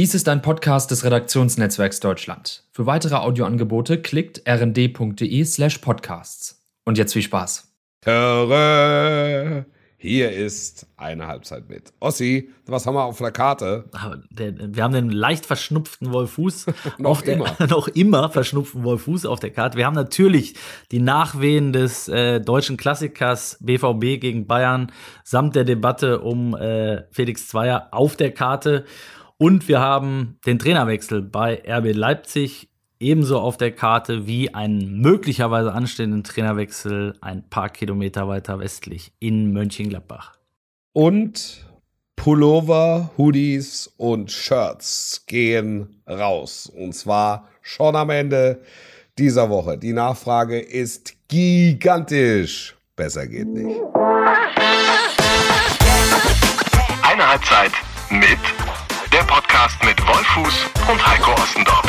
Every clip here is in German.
Dies ist ein Podcast des Redaktionsnetzwerks Deutschland. Für weitere Audioangebote klickt rnd.de slash podcasts. Und jetzt viel Spaß. Höre, hier ist eine Halbzeit mit. Ossi, was haben wir auf der Karte? Wir haben den leicht verschnupften Wolfuß. noch der, immer. noch immer verschnupften Wolfuß auf der Karte. Wir haben natürlich die Nachwehen des äh, deutschen Klassikers BVB gegen Bayern samt der Debatte um äh, Felix Zweier auf der Karte. Und wir haben den Trainerwechsel bei RB Leipzig ebenso auf der Karte wie einen möglicherweise anstehenden Trainerwechsel ein paar Kilometer weiter westlich in Mönchengladbach. Und Pullover, Hoodies und Shirts gehen raus. Und zwar schon am Ende dieser Woche. Die Nachfrage ist gigantisch. Besser geht nicht. Eine Halbzeit mit Podcast mit Wolfuß und Heiko Ostendorf.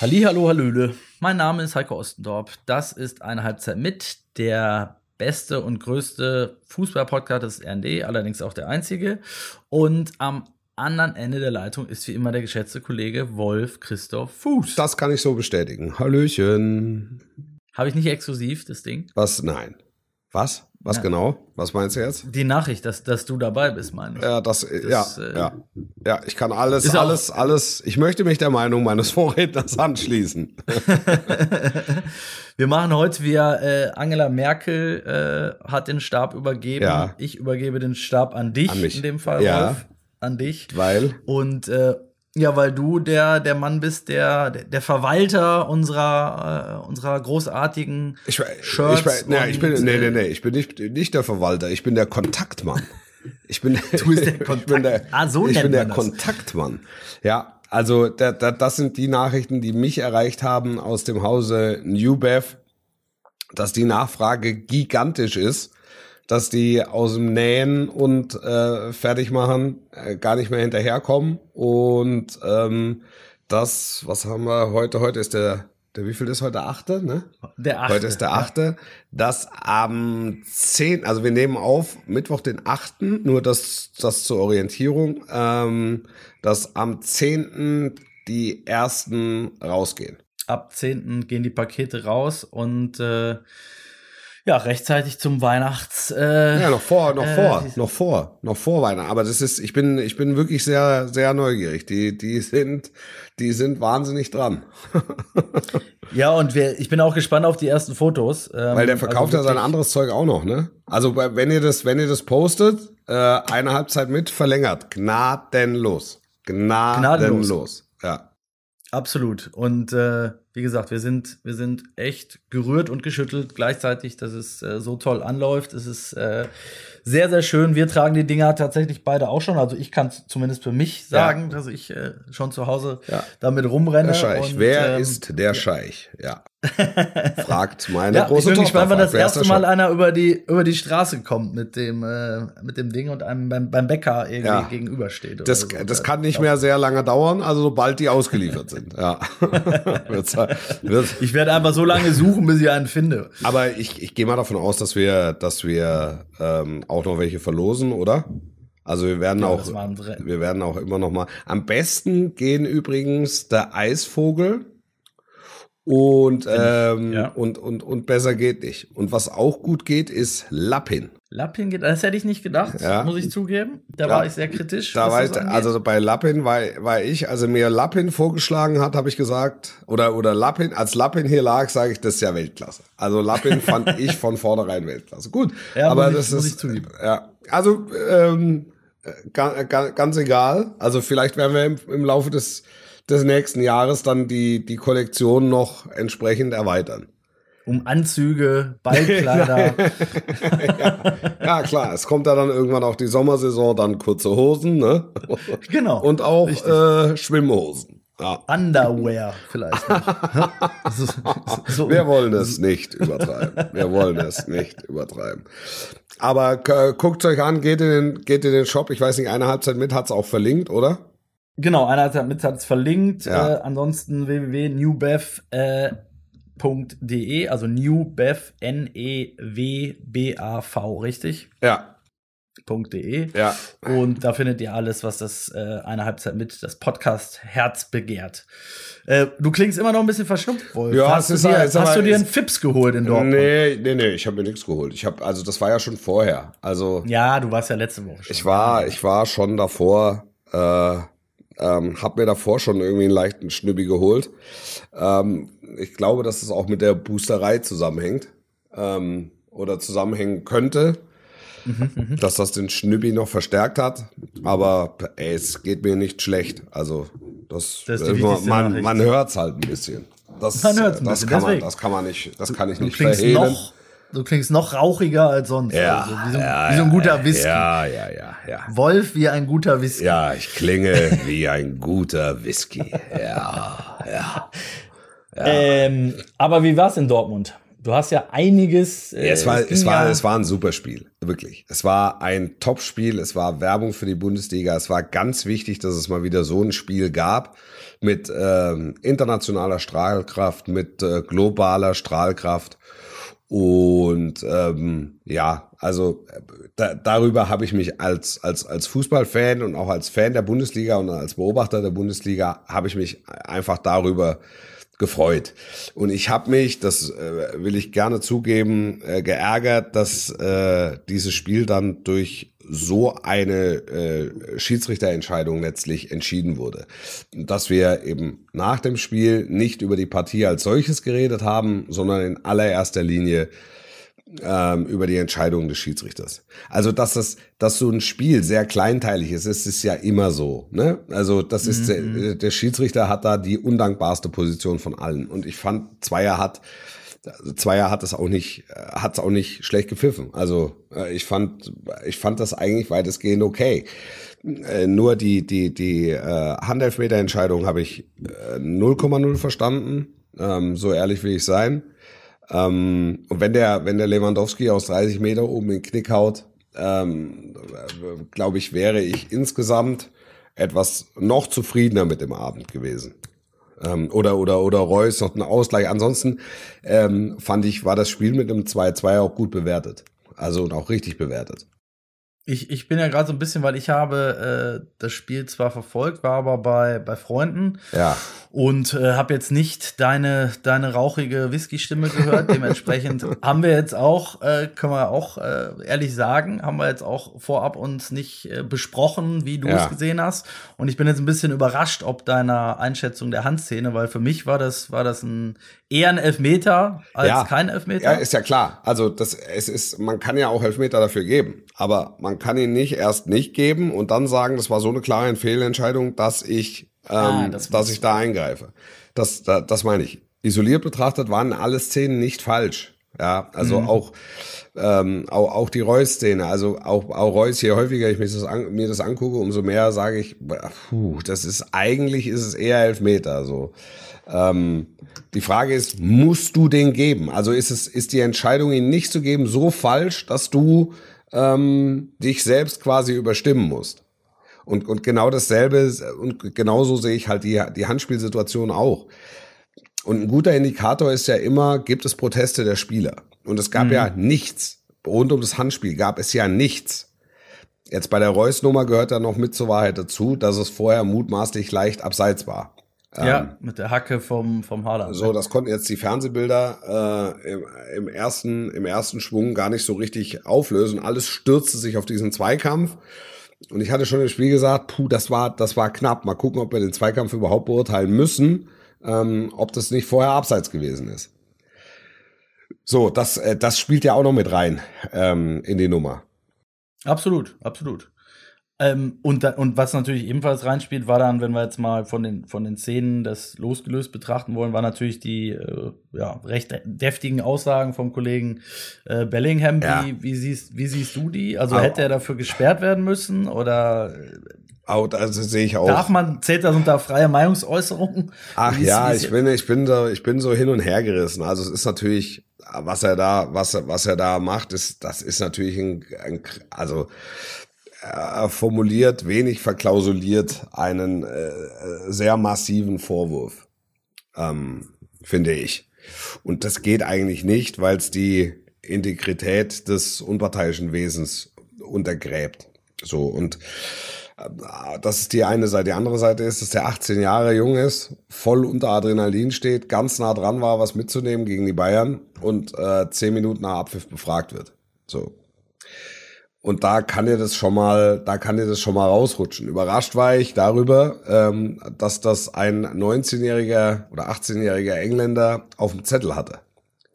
Hallo, Hallöle. Mein Name ist Heiko Ostendorp. Das ist eine Halbzeit mit der beste und größte Fußball-Podcast des RND, allerdings auch der einzige. Und am anderen Ende der Leitung ist wie immer der geschätzte Kollege Wolf Christoph Fuß. Das kann ich so bestätigen. Hallöchen. Habe ich nicht exklusiv das Ding? Was? Nein. Was? Was ja. genau? Was meinst du jetzt? Die Nachricht, dass, dass du dabei bist, meine ich. Ja, das, das ja, äh, ja. Ja, ich kann alles, alles, alles. Ich möchte mich der Meinung meines Vorredners anschließen. Wir machen heute wir äh, Angela Merkel äh, hat den Stab übergeben. Ja. Ich übergebe den Stab an dich an in dem Fall, ja. Wolf. An dich. Weil? Und äh, ja, weil du der, der Mann bist, der, der Verwalter unserer, äh, unserer großartigen ich, Shirts. Ich, nee, ich bin, nee, nee, nee, ich bin nicht, nicht der Verwalter, ich bin der Kontaktmann. Ich bin, du bist der Kontakt. ich bin der, ah, so ich bin der. Kontaktmann. Ja, also da, da, das sind die Nachrichten, die mich erreicht haben aus dem Hause Newbev, dass die Nachfrage gigantisch ist dass die aus dem Nähen und äh, Fertigmachen äh, gar nicht mehr hinterherkommen. Und ähm, das, was haben wir heute? Heute ist der, der wie viel ist heute? Achte, ne? Der achte. Heute ist der achte. Ja. Dass am 10, also wir nehmen auf Mittwoch den achten, nur das, das zur Orientierung, ähm, dass am 10. die ersten rausgehen. Ab 10. gehen die Pakete raus und äh, ja, rechtzeitig zum Weihnachts. Äh, ja, noch vor, noch äh, vor, noch vor, noch vor Weihnachten. Aber das ist, ich bin, ich bin wirklich sehr, sehr neugierig. Die, die sind, die sind wahnsinnig dran. ja, und wir, ich bin auch gespannt auf die ersten Fotos. Ähm, Weil der verkauft also ja sein anderes Zeug auch noch, ne? Also wenn ihr das, wenn ihr das postet, äh, eine Halbzeit mit verlängert, gnadenlos, gnadenlos, gnadenlos. ja. Absolut. Und äh, wie gesagt, wir sind, wir sind echt gerührt und geschüttelt gleichzeitig, dass es äh, so toll anläuft. Es ist äh, sehr, sehr schön. Wir tragen die Dinger tatsächlich beide auch schon. Also ich kann zumindest für mich sagen, ja. dass ich äh, schon zu Hause ja. damit rumrenne. Der Scheich. Und, Wer ähm, ist der Scheich? Ja. Fragt meine ja, große ich bin gespannt, wann das erste Mal einer über die, über die Straße kommt mit dem, äh, mit dem Ding und einem beim, beim Bäcker irgendwie ja. gegenübersteht. Das, so. das kann nicht mehr sehr lange dauern, also sobald die ausgeliefert sind. Ja. ich werde einfach so lange suchen, bis ich einen finde. Aber ich, ich gehe mal davon aus, dass wir, dass wir ähm, auch noch welche verlosen, oder? Also wir werden ja, auch, wir werden auch immer noch mal. Am besten gehen übrigens der Eisvogel und, ähm, ja. und, und, und besser geht nicht. Und was auch gut geht, ist Lappin. Lappin geht, das hätte ich nicht gedacht, ja. muss ich zugeben. Da ja. war ich sehr kritisch. Da war ich, also bei Lappin war, war ich, also mir Lappin vorgeschlagen hat, habe ich gesagt, oder, oder Lappin, als Lappin hier lag, sage ich, das ist ja Weltklasse. Also Lappin fand ich von vornherein Weltklasse. Gut, aber das ich, muss ist, ich zugeben. ja, also, ähm, ganz, ganz egal. Also vielleicht werden wir im, im Laufe des, des nächsten Jahres dann die, die Kollektion noch entsprechend erweitern. Um Anzüge, Ballkleider. ja, ja, klar, es kommt ja dann irgendwann auch die Sommersaison, dann kurze Hosen, ne? Genau. Und auch äh, Schwimmhosen. Ja. Underwear vielleicht noch. so, so. Wir wollen es nicht übertreiben. Wir wollen es nicht übertreiben. Aber äh, guckt euch an, geht in, den, geht in den Shop. Ich weiß nicht, eine Halbzeit mit hat's auch verlinkt, oder? Genau, einer hat mit hat's verlinkt. Ja. Äh, ansonsten www.newbev.de, äh, also newbev, N-E-W-B-A-V, richtig? Ja. podcast.de. Ja. Und da findet ihr alles, was das äh, eine Halbzeit mit das Podcast Herz begehrt. Äh, du klingst immer noch ein bisschen verschnupft, Wolf. Ja, hast es du ist- dir, es ist hast du dir es- einen Fips geholt in Dortmund? Nee, nee, nee, ich habe mir nichts geholt. Ich habe also das war ja schon vorher. Also Ja, du warst ja letzte Woche schon. ich war ich war schon davor äh, ähm, habe mir davor schon irgendwie einen leichten Schnübbi geholt. Ähm, ich glaube, dass es auch mit der Boosterei zusammenhängt ähm, oder zusammenhängen könnte. dass das den Schnübbi noch verstärkt hat. Aber ey, es geht mir nicht schlecht. Also das, Das äh, man, man, man hört's halt ein bisschen. Das, Man hört's ein das bisschen, kann man, deswegen. das kann man nicht, das kann ich du nicht verhehlen. noch, du klingst noch rauchiger als sonst. Ja, also, wie, so, ja, wie so ein ja, guter Whisky. Ja, ja, ja, ja. Wolf wie ein guter Whisky. Ja, ich klinge wie ein guter Whisky. Ja, ja. Ähm, aber wie war's in Dortmund? Du hast ja einiges. Äh, Ja, es, war, es, war, ja- es war ein super Spiel, wirklich. Es war ein Top-Spiel, es war Werbung für die Bundesliga. Es war ganz wichtig, dass es mal wieder so ein Spiel gab mit ähm, internationaler Strahlkraft, mit äh, globaler Strahlkraft. Und ähm, ja, also da, darüber habe ich mich als, als, als Fußballfan und auch als Fan der Bundesliga und als Beobachter der Bundesliga, habe ich mich einfach darüber gefreut. Und ich habe mich, das äh, will ich gerne zugeben, äh, geärgert, dass äh, dieses Spiel dann durch so eine äh, Schiedsrichterentscheidung letztlich entschieden wurde. Dass wir eben nach dem Spiel nicht über die Partie als solches geredet haben, sondern in allererster Linie ähm, über die Entscheidung des Schiedsrichters. Also, dass das, dass so ein Spiel sehr kleinteilig ist, ist es ja immer so. Ne? Also, das ist der, der Schiedsrichter hat da die undankbarste Position von allen. Und ich fand, Zweier hat also Zweier hat es auch nicht, hat es auch nicht schlecht gepfiffen. Also äh, ich fand, ich fand das eigentlich weitestgehend okay. Äh, nur die die die äh, Handelfmeterentscheidung habe ich äh, 0,0 verstanden. Ähm, so ehrlich will ich sein. Ähm, und wenn der, wenn der Lewandowski aus 30 Meter oben in den Knick haut, ähm, glaube ich, wäre ich insgesamt etwas noch zufriedener mit dem Abend gewesen. Ähm, oder, oder, oder Reus noch einen Ausgleich. Ansonsten ähm, fand ich, war das Spiel mit einem 2-2 auch gut bewertet. Also und auch richtig bewertet. Ich, ich bin ja gerade so ein bisschen, weil ich habe äh, das Spiel zwar verfolgt, war aber bei, bei Freunden Ja. und äh, habe jetzt nicht deine, deine rauchige Whisky-Stimme gehört. Dementsprechend haben wir jetzt auch, äh, können wir auch äh, ehrlich sagen, haben wir jetzt auch vorab uns nicht äh, besprochen, wie du Ja. es gesehen hast. Und ich bin jetzt ein bisschen überrascht, ob deiner Einschätzung der Handszene, weil für mich war das, war das ein eher ein Elfmeter als Ja. kein Elfmeter. Ja, ist ja klar. Also das, es ist, man kann ja auch Elfmeter dafür geben, aber man kann ihn nicht erst nicht geben und dann sagen, das war so eine klare Fehlentscheidung, dass ich, ähm, Ah, das dass meinst ich da eingreife. Das, da, das meine ich. Isoliert betrachtet waren alle Szenen nicht falsch. Ja, also auch, ähm, auch, auch die Reus-Szene, also auch, auch Reus, je häufiger ich mir das, an, mir das angucke, umso mehr sage ich, puh, das ist, eigentlich ist es eher Elfmeter, so. Ähm, die Frage ist, musst du den geben? Also ist es, ist die Entscheidung, ihn nicht zu geben, so falsch, dass du ähm, dich selbst quasi überstimmen musst? Und, und genau dasselbe, und genauso sehe ich halt die, die Handspielsituation auch. Und ein guter Indikator ist ja immer, gibt es Proteste der Spieler? Und es gab ja nichts. Rund um das Handspiel gab es ja nichts. Jetzt bei der Reus-Nummer gehört ja noch mit zur Wahrheit dazu, dass es vorher mutmaßlich leicht abseits war. Ja, mit der Hacke vom, vom Haaland. So, das konnten jetzt die Fernsehbilder äh, im, im, ersten, im ersten Schwung gar nicht so richtig auflösen. Alles stürzte sich auf diesen Zweikampf. Und ich hatte schon im Spiel gesagt, puh, das war, das war knapp. Mal gucken, ob wir den Zweikampf überhaupt beurteilen müssen, ähm, ob das nicht vorher abseits gewesen ist. So, das, äh, das spielt ja auch noch mit rein ähm, in die Nummer. Absolut, absolut. Ähm, und, da, und was natürlich ebenfalls reinspielt, war dann, wenn wir jetzt mal von den, von den Szenen das losgelöst betrachten wollen, war natürlich die äh, ja, recht deftigen Aussagen vom Kollegen äh, Bellingham. Ja. Wie, wie, siehst, wie siehst du die? Also Au. hätte er dafür gesperrt werden müssen oder äh, Auch, also sehe ich auch. darf man, zählt das unter freie Meinungsäußerung? Ach Wie ist- ja, wie ist- ich bin, ich bin so, ich bin so hin und her gerissen. Also es ist natürlich, was er da, was, er- was er da macht, ist, das ist natürlich ein, ein also er formuliert wenig verklausuliert einen äh, sehr massiven Vorwurf, ähm, finde ich. Und das geht eigentlich nicht, weil es die Integrität des unparteiischen Wesens untergräbt. So und äh, das ist die eine Seite. Die andere Seite ist, dass der 18 Jahre jung ist, voll unter Adrenalin steht, ganz nah dran war, was mitzunehmen gegen die Bayern und äh, zehn Minuten nach Abpfiff befragt wird. So. Und da kann dir das schon mal, da kann dir das schon mal rausrutschen. Überrascht war ich darüber, ähm, dass das ein 19-jähriger oder 18-jähriger Engländer auf dem Zettel hatte.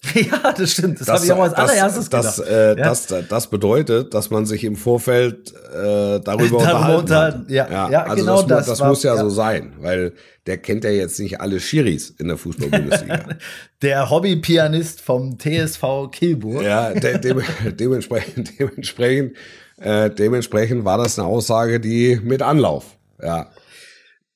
Ja, das stimmt. Das, das habe ich auch als allererstes das, gedacht. Äh, ja. das, das bedeutet, dass man sich im Vorfeld äh, darüber unterhalten hat. Ja, ja, ja also genau das, das, das muss ja, ja, so sein, weil der kennt ja jetzt nicht alle Schiris in der Fußball-Bundesliga. der Hobby-Pianist vom TSV Kielburg. Ja, de de dementsprechend, dementsprechend, äh, dementsprechend war das eine Aussage, die mit Anlauf. Ja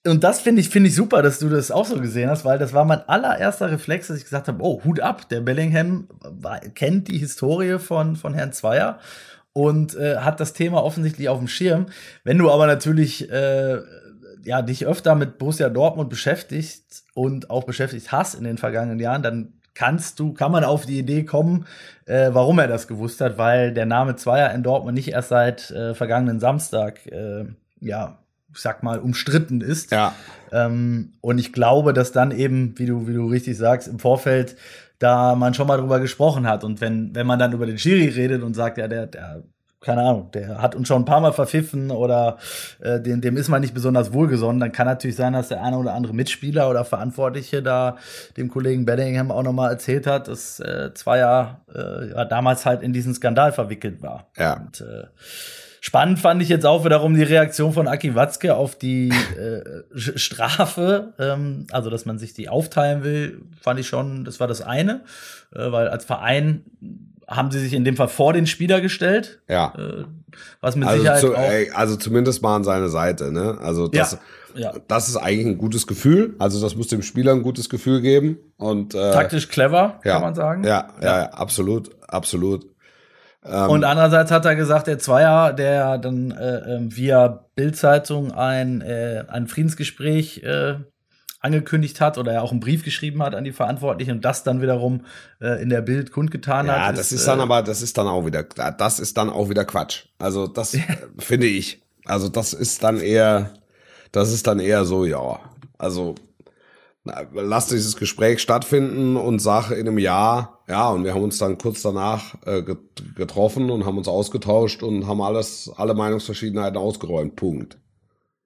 und das finde ich, finde ich super, dass du das auch so gesehen hast, weil das war mein allererster Reflex, dass ich gesagt habe, oh, Hut ab, der Bellingham war, kennt die Historie von, von Herrn Zweier und äh, hat das Thema offensichtlich auf dem Schirm. Wenn du aber natürlich äh, ja, dich öfter mit Borussia Dortmund beschäftigst und auch beschäftigt hast in den vergangenen Jahren, dann kannst du, kann man auf die Idee kommen, äh, warum er das gewusst hat, weil der Name Zweier in Dortmund nicht erst seit äh, vergangenen Samstag äh, ja ich sag mal, umstritten ist. Ja. Ähm, und ich glaube, dass dann eben, wie du, wie du richtig sagst, im Vorfeld da man schon mal drüber gesprochen hat. Und wenn, wenn man dann über den Schiri redet und sagt, ja, der, der, keine Ahnung, der hat uns schon ein paar Mal verpfiffen oder äh, dem, dem ist man nicht besonders wohlgesonnen, dann kann natürlich sein, dass der eine oder andere Mitspieler oder Verantwortliche da dem Kollegen Bellingham auch nochmal erzählt hat, dass äh, Zweier äh, ja, damals halt in diesen Skandal verwickelt war. Ja. Und, äh, Spannend fand ich jetzt auch wiederum die Reaktion von Aki Watzke auf die äh, Strafe. Ähm, also, dass man sich die aufteilen will, fand ich schon, das war das eine. Äh, weil als Verein haben sie sich in dem Fall vor den Spieler gestellt. Ja. Äh, was mit also Sicherheit zu, auch ey, Also zumindest mal an seine Seite, ne? Also das, ja, ja. das ist eigentlich ein gutes Gefühl. Also das muss dem Spieler ein gutes Gefühl geben. Und äh, taktisch clever, ja, kann man sagen. Ja, ja, ja, absolut, absolut. Ähm, und andererseits hat er gesagt, der Zweier, der dann äh, äh, via Bildzeitung ein, äh, ein Friedensgespräch äh, angekündigt hat oder er auch einen Brief geschrieben hat an die Verantwortlichen und das dann wiederum äh, in der Bild kundgetan ja, hat. Ja, das ist, ist dann äh, aber, das ist dann auch wieder, das ist dann auch wieder Quatsch. Also das finde ich. Also das ist dann eher, das ist dann eher so, ja. Also lass dieses Gespräch stattfinden und sag in einem Jahr, ja, und wir haben uns dann kurz danach äh, getroffen und haben uns ausgetauscht und haben alles, alle Meinungsverschiedenheiten ausgeräumt. Punkt.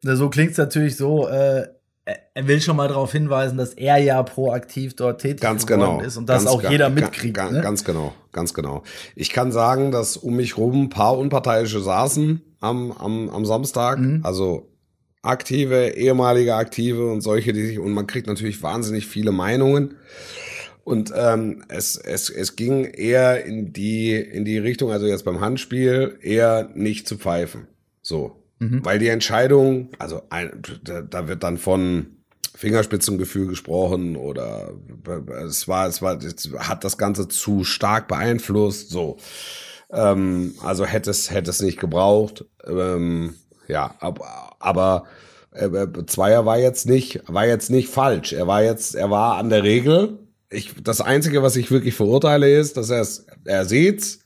So klingt's natürlich so, äh, er will schon mal darauf hinweisen, dass er ja proaktiv dort tätig ganz genau, ist und das auch jeder mitkriegt. Ganz, ne? ganz genau, ganz genau. Ich kann sagen, dass um mich rum ein paar Unparteiische saßen am, am, am Samstag. Mhm. Also aktive, ehemalige Aktive und solche, die sich, und man kriegt natürlich wahnsinnig viele Meinungen. Und ähm, es, es, es ging eher in die, in die Richtung, also jetzt beim Handspiel, eher nicht zu pfeifen. So. Mhm. Weil die Entscheidung, also ein, da, da wird dann von Fingerspitzengefühl gesprochen oder es war, es war, es hat das Ganze zu stark beeinflusst. So. Ähm, also hätte es, hätte es nicht gebraucht. Ähm, ja, aber, aber äh, äh, Zweier war jetzt nicht, war jetzt nicht falsch. Er war jetzt, er war an der Regel. Ich, das einzige, was ich wirklich verurteile, ist, dass er es, er sieht's,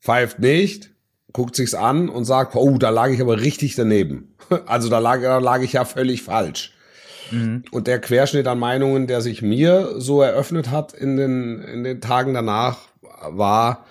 pfeift nicht, guckt sich's an und sagt, oh, da lag ich aber richtig daneben. Also da lag, da lag ich ja völlig falsch. Mhm. Und der Querschnitt an Meinungen, der sich mir so eröffnet hat in den, in den Tagen danach, war,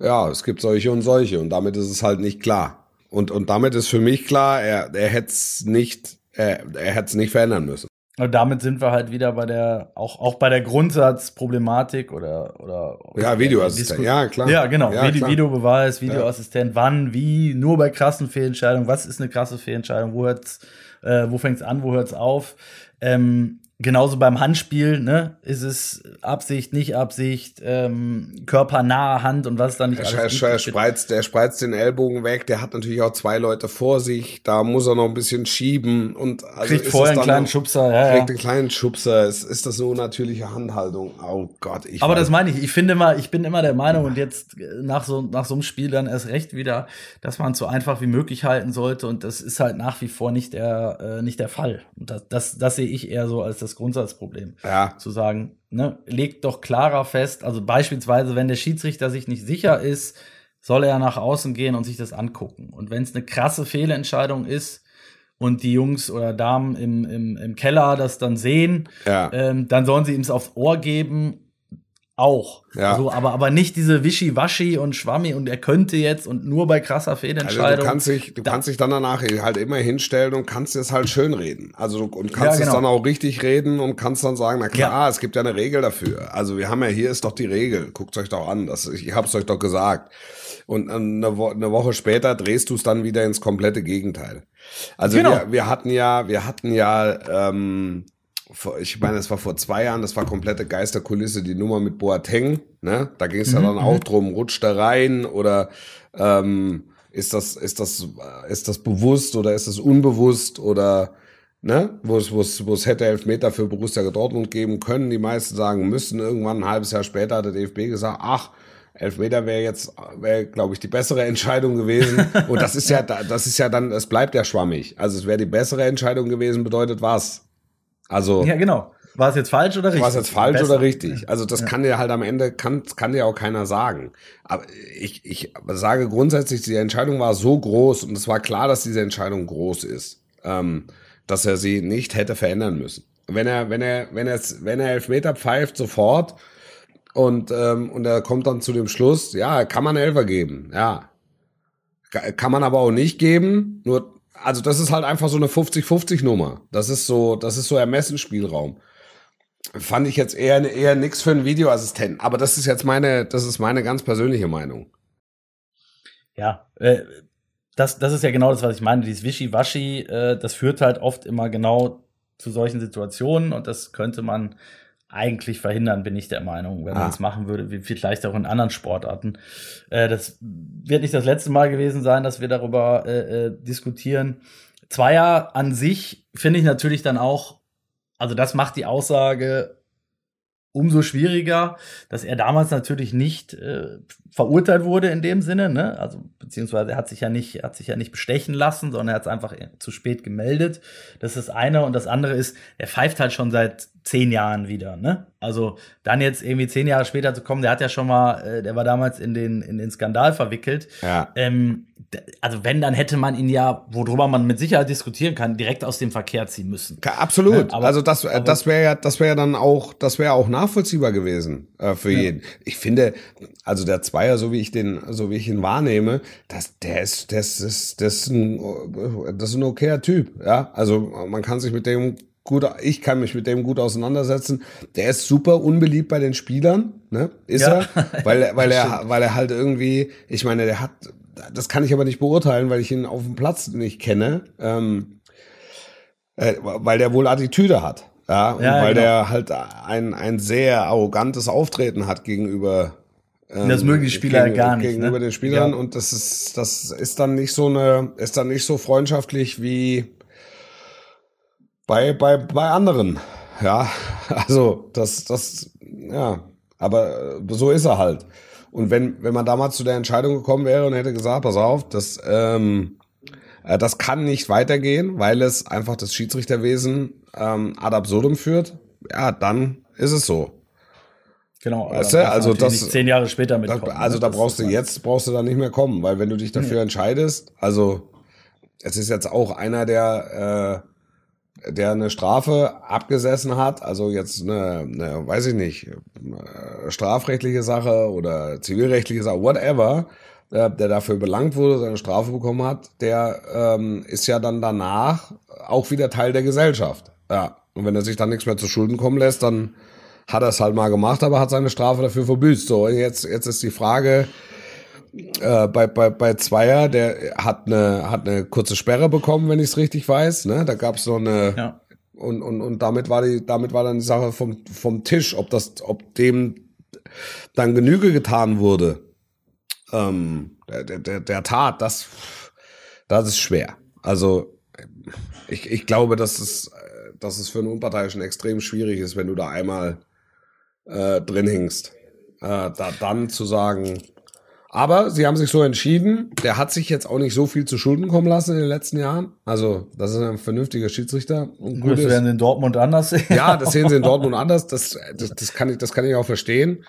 ja, es gibt solche und solche und damit ist es halt nicht klar. Und, und damit ist für mich klar, er, er hätte es nicht, er, er hätte es nicht verändern müssen. Und damit sind wir halt wieder bei der, auch, auch bei der Grundsatzproblematik oder, oder. Ja, Videoassistent, ja, klar. Ja, genau. Ja, Video, Videobeweis, Videoassistent, wann, wie, nur bei krassen Fehlentscheidungen, was ist eine krasse Fehlentscheidung, wo hört's, äh, wo fängt's an, wo hört's auf? Ähm, genauso beim Handspiel, ne, ist es Absicht, nicht Absicht, ähm, körpernahe Hand und was da nicht er, alles. Er, er, spreizt, er spreizt den Ellbogen weg, der hat natürlich auch zwei Leute vor sich, da muss er noch ein bisschen schieben und also kriegt vorher einen kleinen Schubser, ja, kriegt ja. einen kleinen Schubser, ist, ist das so natürliche Handhaltung? Oh Gott, ich. Aber das meine ich, ich finde immer, ich bin immer der Meinung und jetzt nach so, nach so einem Spiel dann erst recht wieder, dass man es so einfach wie möglich halten sollte und das ist halt nach wie vor nicht der, äh, nicht der Fall. Und das, das, das sehe ich eher so als das das Grundsatzproblem. Ja. Zu sagen, ne, legt doch klarer fest, also beispielsweise, wenn der Schiedsrichter sich nicht sicher ist, soll er nach außen gehen und sich das angucken. Und wenn es eine krasse Fehlentscheidung ist und die Jungs oder Damen im, im, im Keller das dann sehen, Ja. ähm, dann sollen sie ihm es aufs Ohr geben. Auch. Ja. So, aber, aber nicht diese Wischi-Waschi und Schwammi und er könnte jetzt und nur bei krasser Also Fehlentscheidung. du kannst dich, du Da- kannst dich dann danach halt immer hinstellen und kannst es halt schön reden. Also und kannst Ja, es genau. dann auch richtig reden und kannst dann sagen, na klar, es gibt ja eine Regel dafür. Also wir haben ja hier ist doch die Regel. Guckt euch doch an. Das, ich hab's euch doch gesagt. Und ähm, eine, Wo eine Woche später drehst du es dann wieder ins komplette Gegenteil. Also Genau. wir, wir hatten ja, wir hatten ja, ähm, ich meine, es war vor zwei Jahren, das war komplette Geisterkulisse, die Nummer mit Boateng, ne? Da ging es ja dann auch drum, rutscht er rein oder ähm, ist das, ist das, ist das bewusst oder ist das unbewusst oder ne, wo es, wo es, wo es hätte Elfmeter für Borussia Dortmund geben können. Die meisten sagen müssen. Irgendwann ein halbes Jahr später hat der DFB gesagt, ach, Elfmeter wäre jetzt, wäre, glaube ich, die bessere Entscheidung gewesen. Und das ist ja, da- das ist ja dann, es bleibt ja schwammig. Also es wäre die bessere Entscheidung gewesen, bedeutet was? Also ja, genau. War es jetzt falsch oder richtig? war es jetzt falsch Besser. oder richtig? Also das kann dir halt am Ende, kann, kann dir auch keiner sagen. Aber ich, ich sage grundsätzlich, die Entscheidung war so groß und es war klar, dass diese Entscheidung groß ist, ähm, dass er sie nicht hätte verändern müssen. Wenn er, wenn er, wenn er, wenn er Elfmeter pfeift, sofort und, ähm, und er kommt dann zu dem Schluss, ja, kann man Elfer geben, ja. Ka- Kann man aber auch nicht geben, nur, also das ist halt einfach so eine 50-50 Nummer. Das ist so, das ist so Ermessensspielraum fand ich jetzt eher eher nix für einen Videoassistenten. Aber das ist jetzt meine, das ist meine ganz persönliche Meinung. Ja, äh, das, das ist ja genau das, was ich meine. Dieses Wischi-Waschi, äh, das führt halt oft immer genau zu solchen Situationen und das könnte man eigentlich verhindern, bin ich der Meinung, wenn man Ah. es machen würde, wie vielleicht auch in anderen Sportarten. Äh, das wird nicht das letzte Mal gewesen sein, dass wir darüber äh, äh, diskutieren. Zweier an sich finde ich natürlich dann auch, also das macht die Aussage umso schwieriger, dass er damals natürlich nicht äh, verurteilt wurde in dem Sinne, ne? Also beziehungsweise er hat sich ja nicht, hat sich ja nicht bestechen lassen, sondern er hat es einfach zu spät gemeldet. Das ist das eine und das andere ist, er pfeift halt schon seit zehn Jahren wieder, ne? Also dann jetzt irgendwie zehn Jahre später zu kommen, der hat ja schon mal, äh, der war damals in den in den Skandal verwickelt. Ja. Ähm, also wenn, dann hätte man ihn ja, worüber man mit Sicherheit diskutieren kann, direkt aus dem Verkehr ziehen müssen. Absolut. Ja, aber- also das, aber- das wäre ja, das wäre ja dann auch, das wäre auch nachvollziehbar gewesen äh, für jeden. Ich finde, also der Zweier, so wie ich den, so wie ich ihn wahrnehme, das, der ist, das ist, das ist ein, das ist ein okayer Typ. Ja, also man kann sich mit dem gut, ich kann mich mit dem gut auseinandersetzen. Der ist super unbeliebt bei den Spielern, ne? Ist Ja. er, weil, er- weil er, weil er halt irgendwie, ich meine, der hat, das kann ich aber nicht beurteilen, weil ich ihn auf dem Platz nicht kenne. Ähm, äh, weil der wohl Attitüde hat. Ja, und Ja, weil genau. der halt ein, ein sehr arrogantes Auftreten hat gegenüber ähm, Das mögen die Spieler gegen- gar nicht, gegenüber ne? den Spielern Ja. und das ist das ist dann nicht so eine ist dann nicht so freundschaftlich wie bei bei bei anderen. Ja, also das das ja, aber äh, so ist er halt. Und wenn wenn man damals zu der Entscheidung gekommen wäre und hätte gesagt, pass auf, das ähm, äh, Das kann nicht weitergehen, weil es einfach das Schiedsrichterwesen ähm, ad absurdum führt. Ja, dann ist es so. Genau. Weißt du, also das- nicht zehn Jahre später Da, mitkommen. also ne? da brauchst du ist- jetzt, brauchst du da nicht mehr kommen, weil wenn du dich dafür entscheidest, also es ist jetzt auch einer, der, äh, der eine Strafe abgesessen hat, also jetzt eine, eine weiß ich nicht, äh, strafrechtliche Sache oder zivilrechtliche Sache, whatever, äh, der dafür belangt wurde, seine Strafe bekommen hat, der ähm, ist ja dann danach auch wieder Teil der Gesellschaft. Ja. Und wenn er sich dann nichts mehr zu Schulden kommen lässt, dann hat er es halt mal gemacht, aber hat seine Strafe dafür verbüßt. So, jetzt, jetzt ist die Frage, äh, bei, bei, bei Zweier, der hat eine, hat eine kurze Sperre bekommen, wenn ich es richtig weiß. Ne? Da gab es noch eine Ja. und, und, und damit war die, damit war dann die Sache vom, vom Tisch, ob das, ob dem dann Genüge getan wurde. Ähm, der, der- der, der Tat, das, das ist schwer. Also ich, ich glaube, dass es, dass es für einen Unparteiischen extrem schwierig ist, wenn du da einmal äh, drin hängst. Äh, da dann zu sagen, aber sie haben sich so entschieden. Der hat sich jetzt auch nicht so viel zu Schulden kommen lassen in den letzten Jahren. Also, das ist ein vernünftiger Schiedsrichter. Und Gut, das werden sie in Dortmund anders sehen. Ja, das sehen sie in Dortmund anders. Das, das, das, kann ich, das kann ich auch verstehen.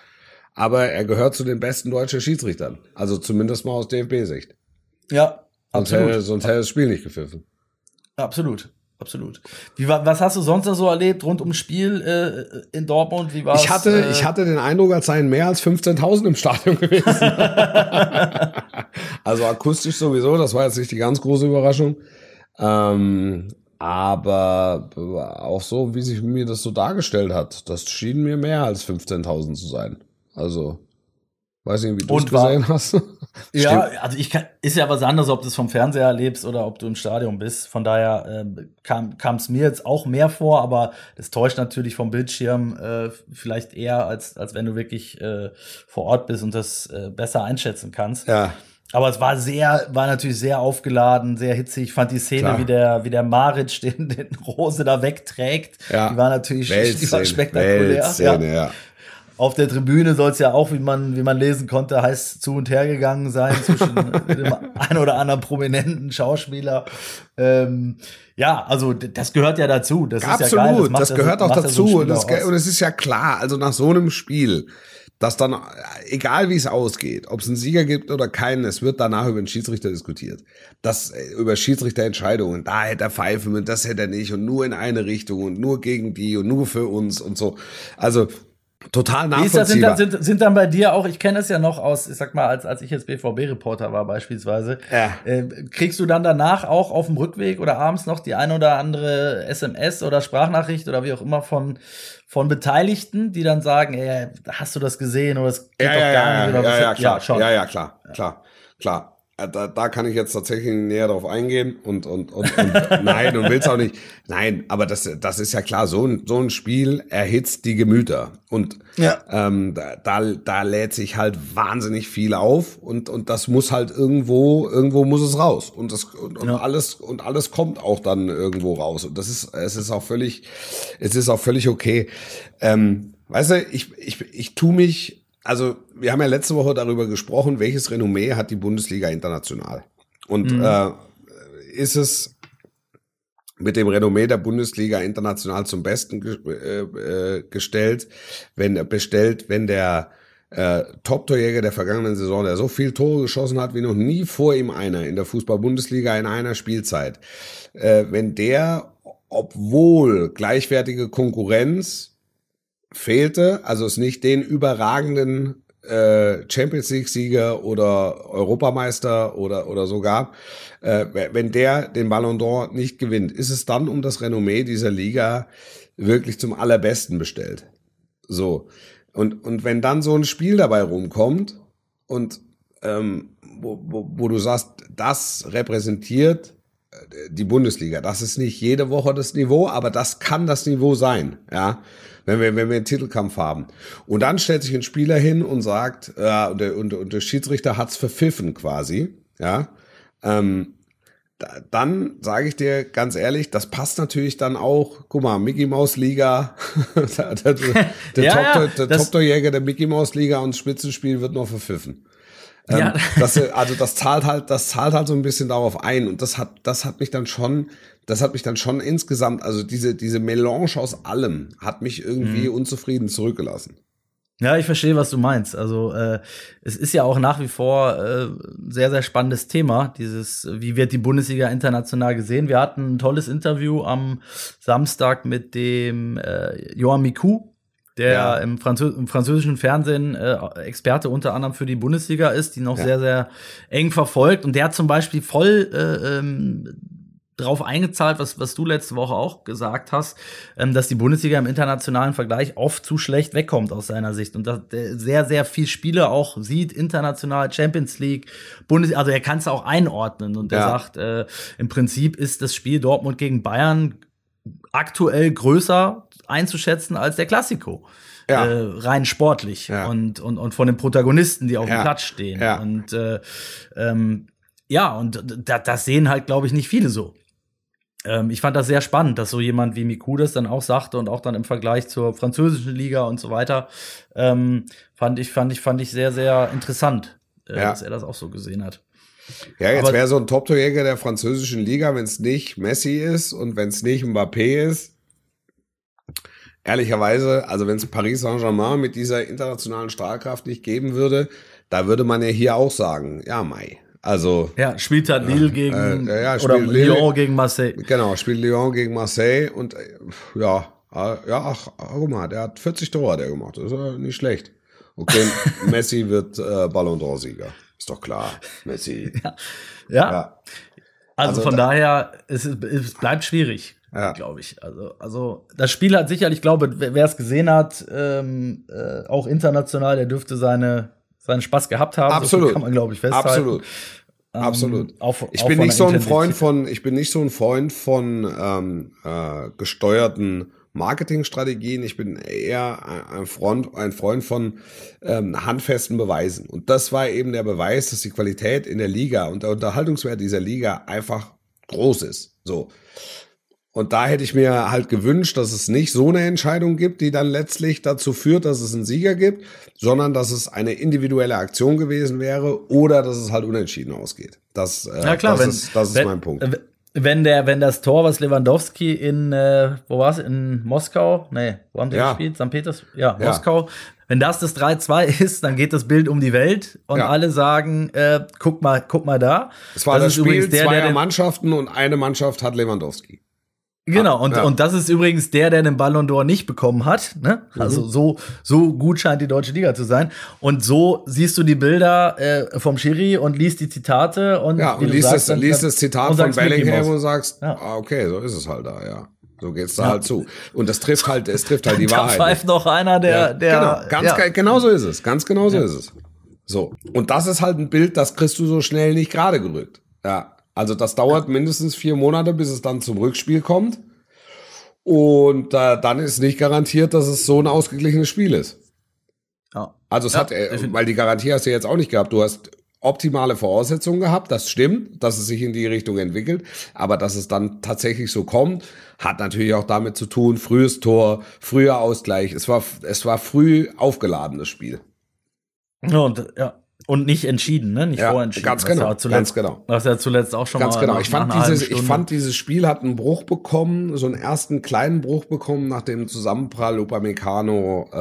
aber er gehört zu den besten deutschen Schiedsrichtern. Also zumindest mal aus DFB-Sicht. Ja, Sonst absolut. hätte, sonst hätte das Spiel nicht gepfiffen. Absolut. Absolut. Wie, wa- was hast du sonst noch so erlebt rund ums Spiel äh, in Dortmund? Wie war's? Ich hatte, äh, ich hatte den Eindruck, als seien mehr als 15.000 im Stadion gewesen. also akustisch sowieso, das war jetzt nicht die ganz große Überraschung. Ähm, aber auch so, wie sich mir das so dargestellt hat, das schien mir mehr als 15.000 zu sein. Also, weiß nicht, wie du es gesehen hast. Ja, also ich kann, ist ja was anderes, ob du es vom Fernseher erlebst oder ob du im Stadion bist. Von daher ähm, kam es mir jetzt auch mehr vor, aber das täuscht natürlich vom Bildschirm äh, vielleicht eher, als, als wenn du wirklich äh, vor Ort bist und das äh, besser einschätzen kannst. Ja, Aber es war sehr, war natürlich sehr aufgeladen, sehr hitzig. Ich fand die Szene, Klar. wie der, wie der Maric den, den Rose da wegträgt, Ja. die war natürlich die war Weltszene, spektakulär. Ja. Weltszene, ja. Auf der Tribüne soll es ja auch, wie man, wie man lesen konnte, heiß zu und her gegangen sein zwischen dem ein oder anderen prominenten Schauspieler. Ähm, ja, also das gehört ja dazu. Das Absolut, ist ja geil. macht das gehört so, auch ja so dazu. und, das, und es ist ja klar, also nach so einem Spiel, dass dann, egal wie es ausgeht, ob es einen Sieger gibt oder keinen, es wird danach über den Schiedsrichter diskutiert. Das, äh, über Schiedsrichterentscheidungen, da hätte er pfeifen und das hätte er nicht und nur in eine Richtung und nur gegen die und nur für uns und so. Also, total sind, nachvollziehbar. dann, sind, sind dann bei dir auch, ich kenne es ja noch aus, ich sag mal, als, als ich jetzt BVB-Reporter war beispielsweise, Ja. äh, kriegst du dann danach auch auf dem Rückweg oder abends noch die ein oder andere SMS oder Sprachnachricht oder wie auch immer von, von Beteiligten, die dann sagen, ey, hast du das gesehen oder es geht ja, doch ja, gar ja, nicht oder ja, was? ja, klar. schon. Ja, ja, klar, klar, klar. Äh, Da, da kann ich jetzt tatsächlich näher drauf eingehen und, und, und, und nein, und will's auch nicht. Nein, aber das, das ist ja klar, so ein, so ein Spiel erhitzt die Gemüter. Und Ja. ähm, da, da, da lädt sich halt wahnsinnig viel auf und, und das muss halt irgendwo, irgendwo muss es raus. Und das und, und Ja. alles, und alles kommt auch dann irgendwo raus. Und das ist, es ist auch völlig, es ist auch völlig okay. Ähm, weißt du, ich, ich, ich tu mich, also wir haben ja letzte Woche darüber gesprochen, welches Renommee hat die Bundesliga international. Und äh, ist es mit dem Renommee der Bundesliga international zum Besten äh, äh, gestellt, wenn bestellt, wenn der äh, Top-Torjäger der vergangenen Saison, der so viel Tore geschossen hat wie noch nie vor ihm einer in der Fußball-Bundesliga in einer Spielzeit, äh, wenn der, obwohl gleichwertige Konkurrenz fehlte, also es nicht den überragenden äh, Champions League Sieger oder Europameister oder oder so gab, äh, wenn der den Ballon d'Or nicht gewinnt, ist es dann um das Renommee dieser Liga wirklich zum allerbesten bestellt. So und und wenn dann so ein Spiel dabei rumkommt und ähm, wo, wo, wo du sagst, das repräsentiert die Bundesliga. Das ist nicht jede Woche das Niveau, aber das kann das Niveau sein, ja. Wenn wir, wenn wir einen Titelkampf haben. Und dann stellt sich ein Spieler hin und sagt, ja, und der, und, und der Schiedsrichter hat's verpfiffen quasi, ja. Ähm, da, dann sage ich dir ganz ehrlich, das passt natürlich dann auch. Guck mal, Mickey Maus Liga, der, der, der, Ja, der Top-Torjäger der Mickey Maus Liga und Spitzenspiel wird noch verpfiffen. Ähm, Ja. das, also das zahlt halt, das zahlt halt so ein bisschen darauf ein und das hat, das hat mich dann schon, das hat mich dann schon insgesamt, also diese, diese Melange aus allem hat mich irgendwie Mhm. unzufrieden zurückgelassen. Ja, ich verstehe, was du meinst. Also äh, es ist ja auch nach wie vor äh, ein sehr, sehr spannendes Thema. Dieses, wie wird die Bundesliga international gesehen? Wir hatten ein tolles Interview am Samstag mit dem äh, Johan Miku, der Ja. im, Franzö im französischen Fernsehen äh, Experte unter anderem für die Bundesliga ist, die noch Ja. sehr, sehr eng verfolgt. Und der hat zum Beispiel voll äh, ähm, drauf eingezahlt, was, was du letzte Woche auch gesagt hast, ähm, dass die Bundesliga im internationalen Vergleich oft zu schlecht wegkommt aus seiner Sicht und dass der sehr, sehr viel Spiele auch sieht, international, Champions League, Bundes, also er kann es auch einordnen und er Ja. sagt, äh, im Prinzip ist das Spiel Dortmund gegen Bayern aktuell größer einzuschätzen als der Klassiko. Ja. Äh, rein sportlich Ja. und, und, und von den Protagonisten, die auf Ja. dem Platz stehen. Ja. Und äh, ähm, ja, und da, das sehen halt, glaube ich, nicht viele so. Ähm, ich fand das sehr spannend, dass so jemand wie Miku das dann auch sagte und auch dann im Vergleich zur französischen Liga und so weiter. Ähm, fand ich, fand ich, fand ich sehr, sehr interessant, äh, dass er das auch so gesehen hat. Ja, jetzt wäre so ein Top-Torjäger der französischen Liga, wenn es nicht Messi ist und wenn es nicht Mbappé ist, ehrlicherweise, also wenn es Paris Saint-Germain mit dieser internationalen Strahlkraft nicht geben würde, da würde man ja hier auch sagen, ja, Mai. Also Ja, spielt halt Lille gegen äh, ja, oder Lille- Lyon gegen Marseille. genau, spielt Lyon gegen Marseille und äh, ja, äh, ja, ach, guck mal, der hat 40 Tore hat er gemacht, das ist ja nicht schlecht. Okay, Messi wird äh, Ballon d'Or-Sieger. Ist doch klar, Messi. Ja, Ja. also, Also von da- daher, es, es bleibt schwierig, Ja. glaube ich. Also, also das Spiel hat sicherlich, ich glaube, wer es gesehen hat, ähm, äh, auch international, der dürfte seine, seinen Spaß gehabt haben. So Absolut. kann man, glaube ich, festhalten. Absolut. Ähm, Absolut. Auch, Ich bin nicht so ein. Freund von, ich bin nicht so ein Freund von ähm, äh, gesteuerten Marketingstrategien. Ich bin eher ein- ein Freund, ein Freund von ähm, handfesten Beweisen. Und das war eben der Beweis, dass die Qualität in der Liga und der Unterhaltungswert dieser Liga einfach groß ist. So. Und da hätte ich mir halt gewünscht, dass es nicht so eine Entscheidung gibt, die dann letztlich dazu führt, dass es einen Sieger gibt, sondern dass es eine individuelle Aktion gewesen wäre oder dass es halt unentschieden ausgeht. Das, äh, Ja klar, das, wenn, ist, das ist wenn, mein Punkt. Wenn der, wenn das Tor, was Lewandowski in, äh, wo war's, in Moskau? Nee, wo haben die Ja. gespielt? St. Peters? Ja, Ja. Moskau. Wenn das das 3-2 ist, dann geht das Bild um die Welt und Ja. alle sagen, äh, guck mal, guck mal da. Es war das, ist Spiel übrigens der, zweier der den, Mannschaften und eine Mannschaft hat Lewandowski. Genau, und, Ja. und das ist übrigens der, der den Ballon d'Or nicht bekommen hat. Ne? Mhm. Also so, so gut scheint die deutsche Liga zu sein. Und so siehst du die Bilder äh, vom Schiri und liest die Zitate und, Ja, und liest, sagst, das, liest das Zitat von Bellingham und sagst, Ja. ah, okay, so ist es halt da, ja. So geht's da halt zu. Und das trifft halt, es trifft halt die Da Wahrheit. pfeift noch einer, der, Ja, der genau, ganz ja. ge- genau so ist es. Ganz genau so ist es. So. Und das ist halt ein Bild, das kriegst du so schnell nicht gerade gerückt. Ja. Also das dauert mindestens vier Monate, bis es dann zum Rückspiel kommt. Und äh, dann ist nicht garantiert, dass es so ein ausgeglichenes Spiel ist. Ja. Also es Ja, hat, äh, weil die Garantie hast du jetzt auch nicht gehabt. Du hast optimale Voraussetzungen gehabt, das stimmt, dass es sich in die Richtung entwickelt, aber dass es dann tatsächlich so kommt, hat natürlich auch damit zu tun, frühes Tor, früher Ausgleich. Es war, es war früh aufgeladen, das Spiel. Ja, und, ja. Und nicht entschieden, ne? Nicht Ja, vorentschieden. ganz genau, zuletzt, ganz genau. Was ja zuletzt auch schon Ganz mal genau. nach- Ich fand, dieses, ich fand, dieses Spiel hat einen Bruch bekommen, so einen ersten kleinen Bruch bekommen nach dem Zusammenprall Upamecano äh,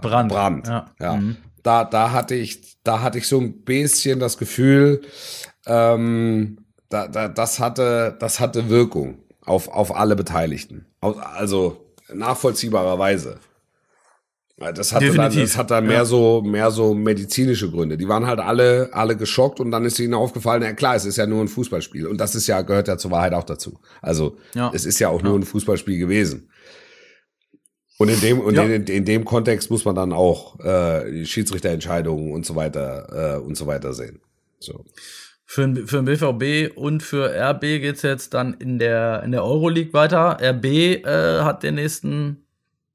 Brand. Brand. Ja. Ja. Mhm. Da, da hatte ich, da hatte ich so ein bisschen das Gefühl, ähm, da, da, das hatte, das hatte Wirkung auf, auf alle Beteiligten. Also nachvollziehbarerweise. Ja, Das hatte, dann, das hat dann mehr Ja. so, mehr so medizinische Gründe. Die waren halt alle, alle geschockt und dann ist ihnen aufgefallen, ja klar, es ist ja nur ein Fußballspiel. Und das ist ja, gehört ja zur Wahrheit auch dazu. Also, Ja. es ist ja auch nur ein Fußballspiel gewesen. Und in dem, und Ja. in, in dem Kontext muss man dann auch äh, die Schiedsrichterentscheidungen und so weiter äh, und so weiter sehen. So. Für, den- für den BVB und für RB geht's jetzt dann in der, in der Euroleague weiter. RB äh, hat den nächsten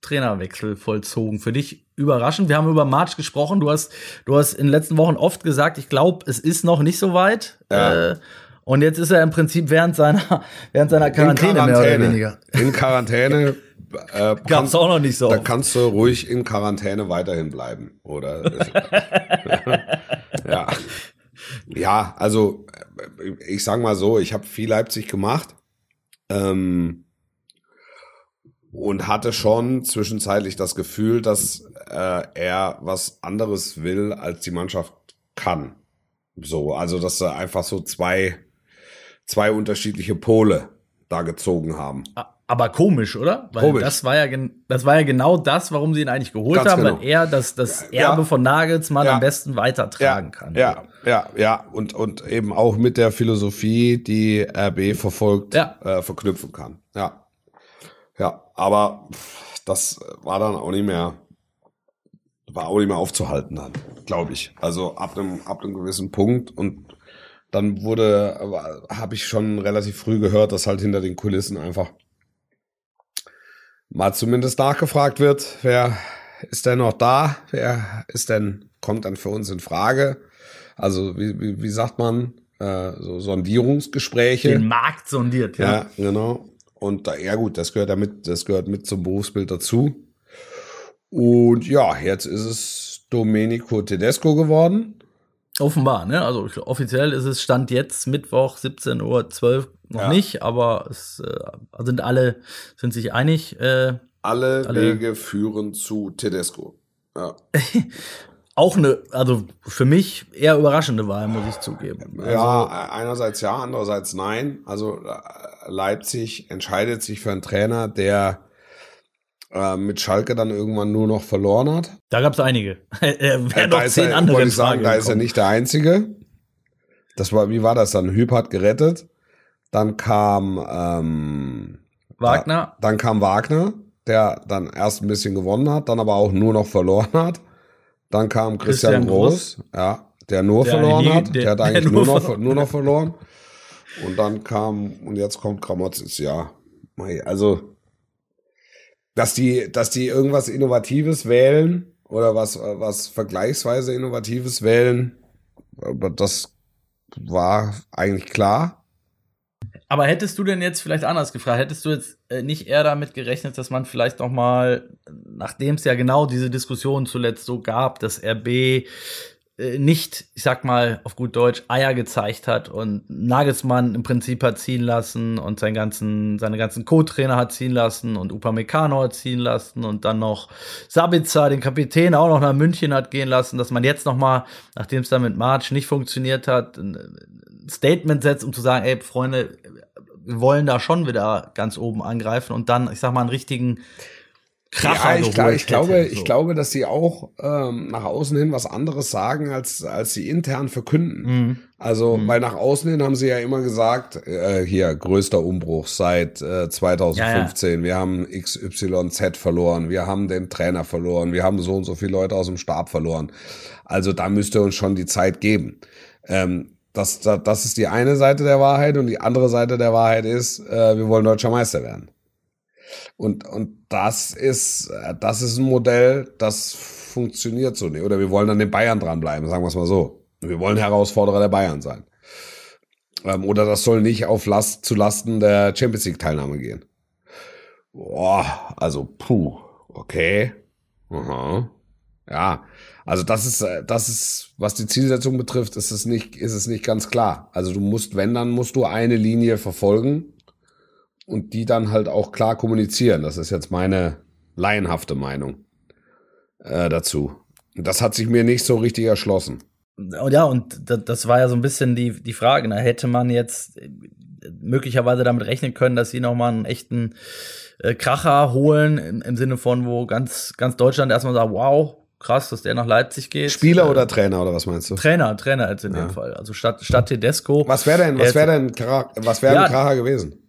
Trainerwechsel vollzogen. Für dich überraschend. Wir haben über March gesprochen. Du hast, du hast in den letzten Wochen oft gesagt, ich glaube, es ist noch nicht so weit. Ja. Äh, und jetzt ist er im Prinzip während seiner, während seiner Quarantäne, mehr oder weniger. In Quarantäne. Äh, Gab's kann- auch noch nicht so. Da oft. kannst du ruhig in Quarantäne weiterhin bleiben, oder? ja. Ja, also äh, ich sag mal so, ich habe viel Leipzig gemacht ähm, und hatte schon zwischenzeitlich das Gefühl, dass äh, er was anderes will, als die Mannschaft kann. So, also dass er einfach so zwei zwei unterschiedliche Pole da gezogen haben. Aber komisch, oder? Weil Komisch. das war ja das war ja genau das, warum sie ihn eigentlich geholt Ganz haben, genau. weil er das, das Ja. Erbe von Nagelsmann Ja. am besten weitertragen kann. Ja, ja, ja. Und, und eben auch mit der Philosophie, die RB verfolgt, Ja. äh, verknüpfen kann. Ja. Aber das war dann auch nicht mehr, war auch nicht mehr aufzuhalten dann, glaube ich. Also ab einem, ab einem gewissen Punkt und dann wurde, habe ich schon relativ früh gehört, dass halt hinter den Kulissen einfach mal zumindest nachgefragt wird, wer ist denn noch da? Wer ist denn, kommt dann für uns in Frage? Also, wie, wie, wie sagt man, äh, so Sondierungsgespräche. Den Markt sondiert, ja. Ja, genau. Und da, ja gut, das gehört ja mit, das gehört mit zum Berufsbild dazu. Und ja, jetzt ist es Domenico Tedesco geworden. Offenbar, ne? Also offiziell ist es Stand jetzt Mittwoch 17.12 Uhr noch Ja. nicht, aber es äh, sind alle sind sich einig. Äh, Alle, Alle- Wege führen zu Tedesco. Ja. Auch eine, also für mich eher überraschende Wahl, muss ich zugeben. Also, ja, einerseits ja, andererseits nein. Also äh, Leipzig entscheidet sich für einen Trainer, der äh, mit Schalke dann irgendwann nur noch verloren hat. Da gab es einige. Äh, da noch ist zehn er, andere wollte ich sagen, da ist er nicht der Einzige. Das war, wie war das dann? Hüb hat gerettet. Dann kam ähm, Wagner, Dann kam Wagner, der dann erst ein bisschen gewonnen hat, dann aber auch nur noch verloren hat. Dann kam Christian, Christian Groß, ja, der nur Der verloren hat. der- Der, hat eigentlich nur nur, noch, verloren nur noch verloren. Und dann kam, und jetzt kommt Kramotzes, ja. Also, dass die, dass die irgendwas Innovatives wählen oder was, was vergleichsweise Innovatives wählen, aber das war eigentlich klar. Aber hättest du denn jetzt vielleicht anders gefragt? Hättest du jetzt äh, nicht eher damit gerechnet, dass man vielleicht noch mal, nachdem es ja genau diese Diskussion zuletzt so gab, dass RB äh, nicht, ich sag mal auf gut Deutsch, Eier gezeigt hat und Nagelsmann im Prinzip hat ziehen lassen und seinen ganzen, seine ganzen Co-Trainer hat ziehen lassen und Upamecano hat ziehen lassen und dann noch Sabitzer, den Kapitän, auch noch nach München hat gehen lassen, dass man jetzt noch mal, nachdem es dann mit March nicht funktioniert hat, Statement setzt, um zu sagen, ey, Freunde, wollen da schon wieder ganz oben angreifen und dann, ich sag mal, einen richtigen Kracher ja, ich, glaub, ich glaube, hätte, ich so. glaube, dass sie auch ähm, nach außen hin was anderes sagen, als als sie intern verkünden. Mhm. Also, Mhm. weil nach außen hin haben sie ja immer gesagt, äh, hier größter Umbruch seit äh, 2015. Wir haben XYZ verloren, wir haben den Trainer verloren, wir haben so und so viele Leute aus dem Stab verloren. Also da müsste uns schon die Zeit geben. Ähm, das, das, das ist die eine Seite der Wahrheit und die andere Seite der Wahrheit ist, äh, wir wollen deutscher Meister werden. Und, und das ist, äh, das ist ein Modell, das funktioniert so nicht. Oder wir wollen an den Bayern dranbleiben, sagen wir es mal so. Wir wollen Herausforderer der Bayern sein. Ähm, oder das soll nicht auf Last, zu Lasten der Champions League Teilnahme gehen. Boah, also, puh, okay. Aha. Ja, also das ist, äh, das ist, was die Zielsetzung betrifft, ist es nicht, ist es nicht ganz klar. Also du musst, wenn, dann musst du eine Linie verfolgen und die dann halt auch klar kommunizieren. Das ist jetzt meine laienhafte Meinung äh, dazu. Das hat sich mir nicht so richtig erschlossen. Und ja, und da- das war ja so ein bisschen die, die Frage. Da hätte man jetzt äh, möglicherweise damit rechnen können, dass sie noch mal einen echten äh, Kracher holen, im, im Sinne von, wo ganz, ganz Deutschland erstmal sagt, wow, krass, dass der nach Leipzig geht. Spieler Äh, oder Trainer oder was meinst du? Trainer, Trainer jetzt in Ja. dem Fall. Also statt, statt Tedesco. Was wäre denn, was wäre denn, was wäre Ja. ein Kracher gewesen?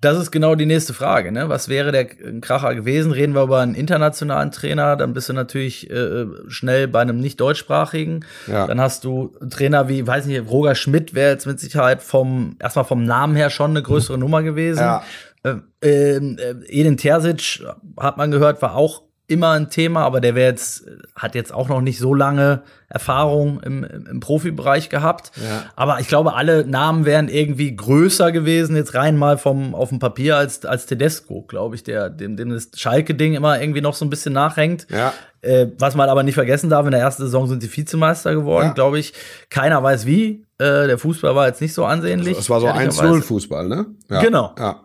Das ist genau die nächste Frage. Ne? Was wäre der Kracher gewesen? Reden wir über einen internationalen Trainer, dann bist du natürlich äh, schnell bei einem nicht deutschsprachigen. Ja. Dann hast du Trainer wie, weiß nicht, Roger Schmidt wäre jetzt mit Sicherheit vom erstmal vom Namen her schon eine größere Nummer gewesen. Ja. Äh, äh, Edin Terzic hat man gehört, war auch immer ein Thema, aber der wäre jetzt hat jetzt auch noch nicht so lange Erfahrung im, im, Profibereich gehabt. Ja. Aber ich glaube, alle Namen wären irgendwie größer gewesen, jetzt rein mal vom auf dem Papier als als Tedesco, glaube ich, der dem, dem das Schalke-Ding immer irgendwie noch so ein bisschen nachhängt. Ja. Äh, was man aber nicht vergessen darf, in der ersten Saison sind sie Vizemeister geworden, Ja. glaube ich. Keiner weiß wie. Äh, der Fußball war jetzt nicht so ansehnlich. Es war so ehrlicherweise. 1-0 Fußball, ne? Ja. Genau. Ja.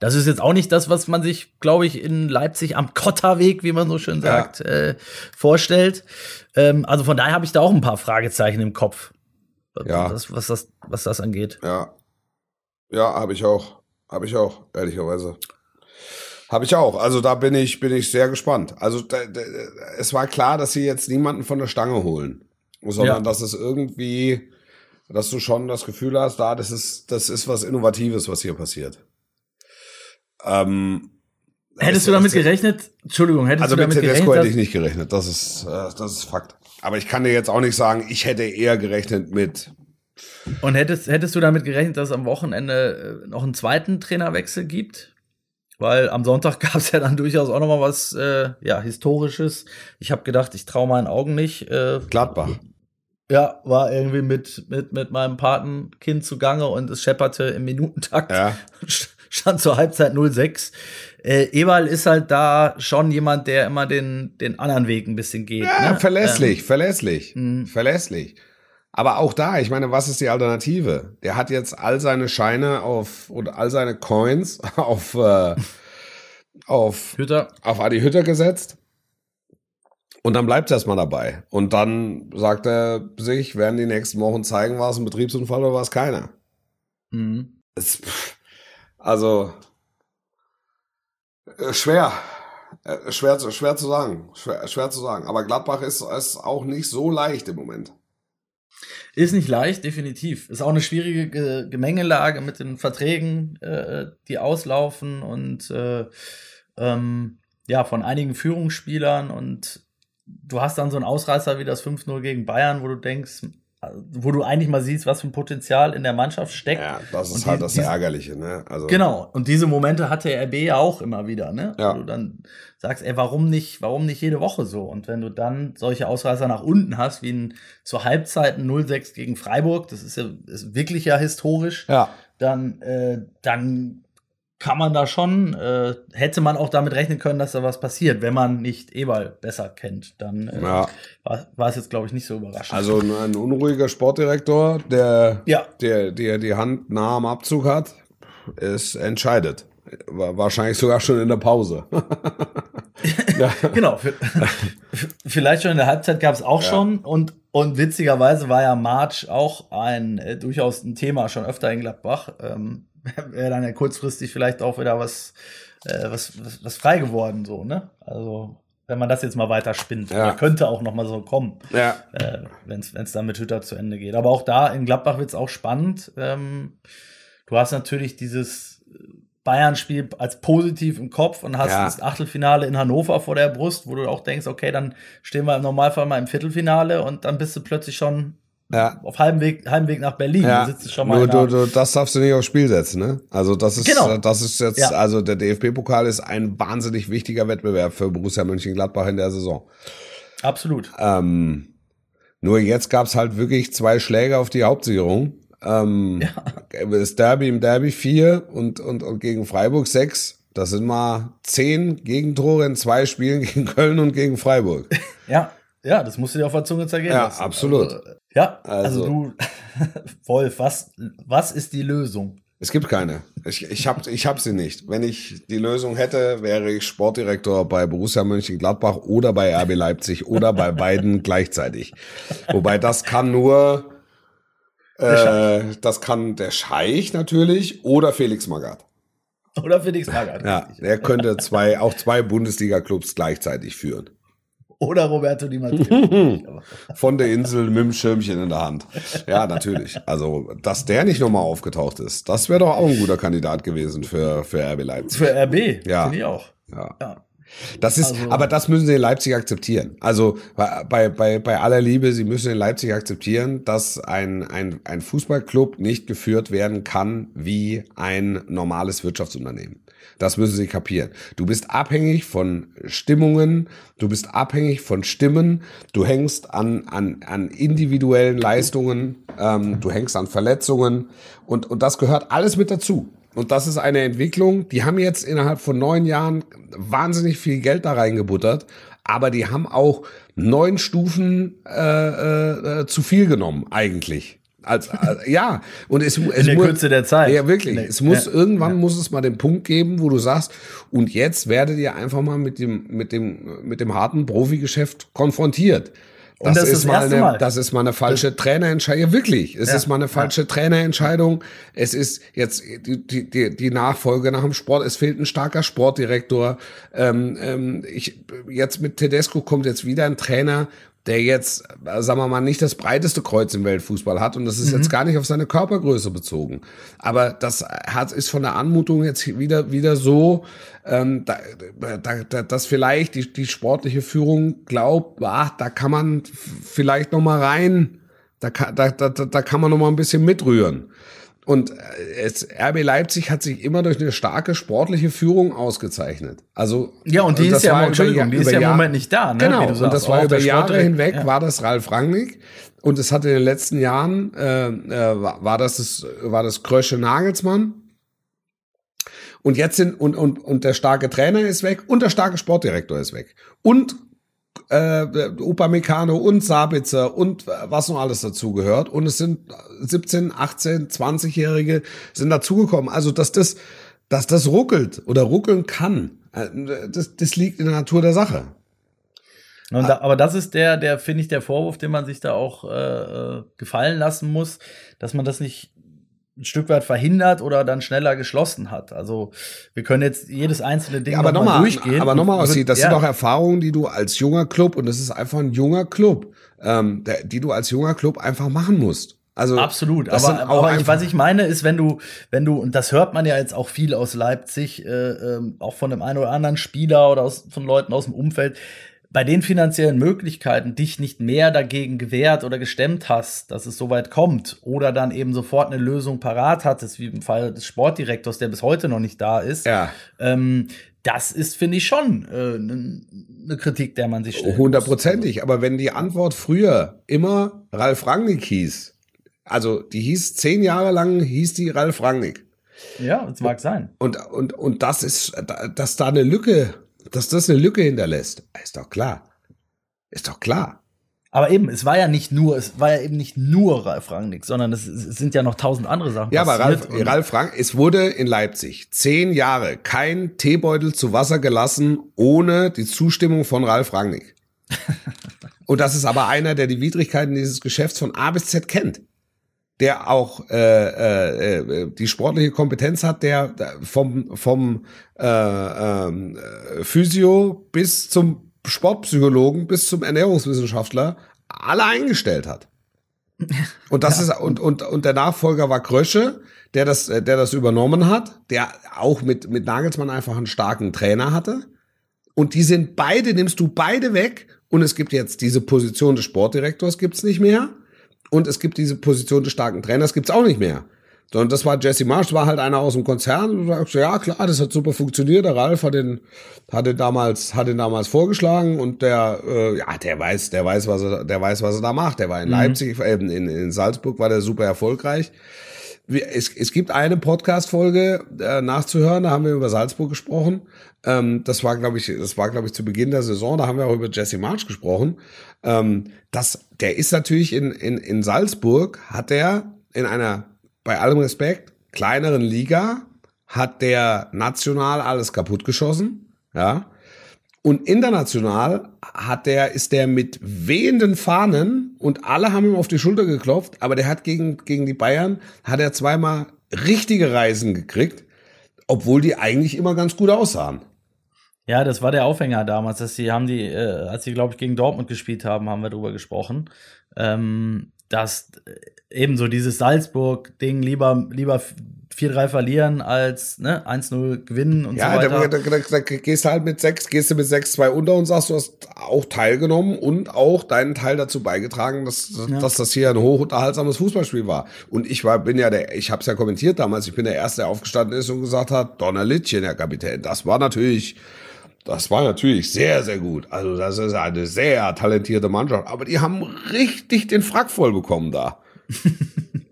Das ist jetzt auch nicht das, was man sich, glaube ich, in Leipzig am Kotterweg, wie man so schön sagt, äh, vorstellt. Ähm, also von daher habe ich da auch ein paar Fragezeichen im Kopf, Ja. was, was, das, was das angeht. Ja. Ja, habe ich auch. Habe ich auch, ehrlicherweise. Habe ich auch. Also da bin ich, bin ich sehr gespannt. Also da, da, es war klar, dass sie jetzt niemanden von der Stange holen, sondern Ja. dass es irgendwie, dass du schon das Gefühl hast, da, das ist, das ist was Innovatives, was hier passiert. Ähm, Hättest es- du damit gerechnet? Entschuldigung, hättest Also du mit damit Tedesco gerechnet? hätte ich nicht gerechnet. Das ist, äh, das ist Fakt. Aber ich kann dir jetzt auch nicht sagen, ich hätte eher gerechnet mit. und hättest, hättest du damit gerechnet, dass es am Wochenende äh, noch einen zweiten Trainerwechsel gibt? Weil am Sonntag gab es ja dann durchaus auch noch mal was äh, ja, Historisches. Ich habe gedacht, ich traue meinen Augen nicht. Äh, Gladbach. Ja, war irgendwie mit, mit, mit meinem Patenkind zugange und es schepperte im Minutentakt. Ja. Stand zur Halbzeit 0-6. Äh, Eberl ist halt da schon jemand, der immer den, den anderen Weg ein bisschen geht. Ja, ne? verlässlich, verlässlich, Mhm. verlässlich. Aber auch da, ich meine, was ist die Alternative? Der hat jetzt all seine Scheine auf und all seine Coins auf äh, auf, Hütter. auf Adi Hütter gesetzt. Und dann bleibt es erstmal dabei. Und dann sagt er sich, werden die nächsten Wochen zeigen, war es ein Betriebsunfall oder war es keiner. Mhm. Es, pff, also äh, schwer. Äh, schwer, zu- schwer zu sagen. Schwer, schwer zu sagen. Aber Gladbach ist, ist auch nicht so leicht im Moment. Ist nicht leicht, definitiv. Ist auch eine schwierige Ge Gemengelage mit den Verträgen, äh, die auslaufen und äh, ähm, ja, von einigen Führungsspielern und du hast dann so einen Ausreißer wie das 5-0 gegen Bayern, wo du denkst, wo du eigentlich mal siehst, was für ein Potenzial in der Mannschaft steckt. Ja, das ist halt die- das diese- Ärgerliche, ne? Also, Genau. Und diese Momente hat der RB ja auch immer wieder, ne? Ja. Wo du dann sagst, ey, warum nicht, warum nicht jede Woche so? Und wenn du dann solche Ausreißer nach unten hast, wie ein, zur Halbzeit ein 0-6 gegen Freiburg, das ist ja ist wirklich ja historisch, Ja, dann, äh, dann kann man da schon, äh, hätte man auch damit rechnen können, dass da was passiert, wenn man nicht Eberl besser kennt. Dann äh, ja. war, es jetzt, glaube ich, nicht so überraschend. Also ein, unruhiger Sportdirektor, der, Ja. der, der die Hand nah am Abzug hat, ist entscheidet. Wa- Wahrscheinlich sogar schon in der Pause. genau. Vielleicht schon in der Halbzeit gab es auch Ja. schon und und witzigerweise war ja March auch ein äh, durchaus ein Thema schon öfter in Gladbach. Ähm, Wäre dann ja kurzfristig vielleicht auch wieder was äh, was, was was frei geworden so ne? Also wenn man das jetzt mal weiter spinnt, Ja. Könnte auch noch mal so kommen, ja, äh, wenn es dann mit Hütter zu Ende geht. Aber auch da in Gladbach wird es auch spannend. Ähm, du hast natürlich dieses Bayern-Spiel als positiv im Kopf und hast Ja. das Achtelfinale in Hannover vor der Brust, wo du auch denkst, okay, dann stehen wir im Normalfall mal im Viertelfinale und dann bist du plötzlich schon ja. auf halbem Weg, halbem Weg nach Berlin. Ja, Du sitzt schon mal du, einer- du, das darfst du nicht aufs Spiel setzen, ne? Also das ist, Genau. das ist jetzt, Ja. also der DFB-Pokal ist ein wahnsinnig wichtiger Wettbewerb für Borussia Mönchengladbach in der Saison. Absolut. Ähm, nur jetzt gab's halt wirklich zwei Schläge auf die Hauptsicherung. Ähm, Das Derby im Derby vier und, und, und gegen Freiburg sechs. Das sind mal zehn Gegentore in zwei Spielen gegen Köln und gegen Freiburg. Ja, ja, das musst du dir auf der Zunge zergehen Ja, lassen. absolut. Also, ja, also, Also- du, Wolf, was, was ist die Lösung? Es gibt keine. Ich, ich habe ich hab sie nicht. Wenn ich die Lösung hätte, wäre ich Sportdirektor bei Borussia Mönchengladbach oder bei RB Leipzig oder bei beiden gleichzeitig. Wobei das kann nur, äh, das kann der Scheich natürlich oder Felix Magath. Oder Felix Magath. Ja, er könnte zwei, auch zwei Bundesliga-Clubs gleichzeitig führen. Oder Roberto Di Matteo. Von der Insel mit dem Schirmchen in der Hand. Ja, natürlich. Also, dass der nicht nochmal aufgetaucht ist, das wäre doch auch ein guter Kandidat gewesen für, für RB Leipzig. Für RB, Ja. finde ich auch. Ja. Ja. Das ist, Also- aber das müssen sie in Leipzig akzeptieren. Also bei, bei, bei, aller Liebe, sie müssen in Leipzig akzeptieren, dass ein, ein, ein Fußballclub nicht geführt werden kann wie ein normales Wirtschaftsunternehmen. Das müssen sie kapieren. Du bist abhängig von Stimmungen, du bist abhängig von Stimmen, du hängst an, an, an individuellen Leistungen, ähm, du hängst an Verletzungen und, und das gehört alles mit dazu. Und das ist eine Entwicklung, die haben jetzt innerhalb von neun Jahren wahnsinnig viel Geld da reingebuttert, aber die haben auch neun Stufen äh, äh, zu viel genommen, eigentlich. Als, äh, ja, und es, es der muss, Kürze der Zeit. Ja, wirklich. Es muss ja, irgendwann muss es mal den Punkt geben, wo du sagst, und jetzt werdet ihr einfach mal mit dem mit dem mit dem harten Profigeschäft konfrontiert. Und das ist das mal eine, Mal. das ist mal eine falsche Trainerentscheidung. Ja, wirklich. Es Ja, ist mal eine falsche Trainerentscheidung. Es ist jetzt die, die, die, die Nachfolge nach dem Sport. Es fehlt ein starker Sportdirektor. Ähm, ähm, ich, jetzt mit Tedesco kommt jetzt wieder ein Trainer, der jetzt, sagen wir mal, nicht das breiteste Kreuz im Weltfußball hat. Und das ist jetzt gar nicht auf seine Körpergröße bezogen. Aber das hat, ist von der Anmutung jetzt wieder, wieder so, ähm, da, da, da, dass vielleicht die, die sportliche Führung glaubt, ach, da kann man vielleicht noch mal rein, da kann, da, da, da kann man noch mal ein bisschen mitrühren. Und äh, es, RB Leipzig hat sich immer durch eine starke sportliche Führung ausgezeichnet. Also Ja, und die das ist ja, war über Entschuldigung, Ja- die ist über ja im Moment nicht da, ne? Genau, und das war über Jahre hinweg, ja. war das Ralf Rangnick. Und es hat in den letzten Jahren, äh, äh, war, war das, das, war das Krösche Nagelsmann. Und jetzt sind, und, und, und der starke Trainer ist weg und der starke Sportdirektor ist weg. Und äh, Upamecano und Sabitzer und was noch alles dazugehört. Und es sind 17, 18, 20-Jährige sind dazugekommen. Also, dass das, dass das ruckelt oder ruckeln kann. Äh, das, das liegt in der Natur der Sache. Da, aber das ist der, der finde ich, der Vorwurf, den man sich da auch äh, äh, gefallen lassen muss, dass man das nicht ein Stück weit verhindert oder dann schneller geschlossen hat. Also wir können jetzt jedes einzelne Ding ja, aber nochmal noch durchgehen. Aber nochmal, Ossi, das ja. sind auch Erfahrungen, die du als junger Club, und das ist einfach ein junger Club, ähm, der, die du als junger Club einfach machen musst. Also absolut, aber, aber ich, was ich meine ist, wenn du, wenn du, und das hört man ja jetzt auch viel aus Leipzig, äh, äh, auch von dem einen oder anderen Spieler oder aus, von Leuten aus dem Umfeld, bei den finanziellen Möglichkeiten dich nicht mehr dagegen gewehrt oder gestemmt hast, dass es so weit kommt oder dann eben sofort eine Lösung parat hattest, wie im Fall des Sportdirektors, der bis heute noch nicht da ist, ja. ähm, das ist, finde ich, schon äh, eine Kritik, der man sich stellt. Hundertprozentig. Aber wenn die Antwort früher immer Ralf Rangnick hieß, also die hieß zehn Jahre lang, hieß die Ralf Rangnick. Ja, das mag sein. Und, und, und das ist, dass da eine Lücke dass das eine Lücke hinterlässt, ist doch klar. Ist doch klar. Aber eben, es war ja nicht nur, es war ja eben nicht nur Ralf Rangnick, sondern es, es sind ja noch tausend andere Sachen. Ja, aber Ralf, Ralf Rangnick, es wurde in Leipzig zehn Jahre kein Teebeutel zu Wasser gelassen ohne die Zustimmung von Ralf Rangnick. Und das ist aber einer, der die Widrigkeiten dieses Geschäfts von A bis Z kennt der auch äh, äh, äh, die sportliche Kompetenz hat, der vom vom äh, äh, Physio bis zum Sportpsychologen bis zum Ernährungswissenschaftler alle eingestellt hat. Und das ja. ist und und und der Nachfolger war Krösche, der das der das übernommen hat, der auch mit mit Nagelsmann einfach einen starken Trainer hatte. Und die sind beide nimmst du beide weg und es gibt jetzt diese Position des Sportdirektors gibt's nicht mehr und es gibt diese Position des starken Trainers, gibt's auch nicht mehr. Sondern das war Jesse Marsh, war halt einer aus dem Konzern und sagst, ja klar, das hat super funktioniert. Der Ralf hat den, hat den damals, hat den damals vorgeschlagen und der, äh, ja, der weiß, der weiß, was er, der weiß, was er da macht. Der war in mhm. Leipzig, äh, in, in Salzburg war der super erfolgreich. Es, es gibt eine Podcast-Folge äh, nachzuhören, da haben wir über Salzburg gesprochen. Ähm, das war, glaube ich, das war, glaube ich, zu Beginn der Saison. Da haben wir auch über Jesse March gesprochen. Ähm, das, der ist natürlich in, in, in Salzburg, hat der in einer, bei allem Respekt, kleineren Liga, hat der national alles kaputt geschossen. Ja. Und international hat der, ist der mit wehenden Fahnen und alle haben ihm auf die Schulter geklopft, aber der hat gegen, gegen die Bayern, hat er zweimal richtige Reisen gekriegt, obwohl die eigentlich immer ganz gut aussahen. Ja, das war der Aufhänger damals, dass sie haben die, äh, als sie, glaube ich, gegen Dortmund gespielt haben, haben wir drüber gesprochen. Ähm, dass äh, ebenso dieses Salzburg-Ding lieber, lieber 4-3 verlieren als ne, 1-0 gewinnen und ja, so weiter. Ja, da, da, da, gehst halt mit 6, gehst du mit 6-2 unter und sagst, du hast auch teilgenommen und auch deinen Teil dazu beigetragen, dass, ja. dass das hier ein hochunterhaltsames Fußballspiel war. Und ich war, bin ja der, ich habe es ja kommentiert damals, ich bin der Erste, der aufgestanden ist und gesagt hat, Donnerlittchen, Herr Kapitän, das war natürlich das war natürlich sehr, sehr gut. Also das ist eine sehr talentierte Mannschaft. Aber die haben richtig den Frack voll bekommen da.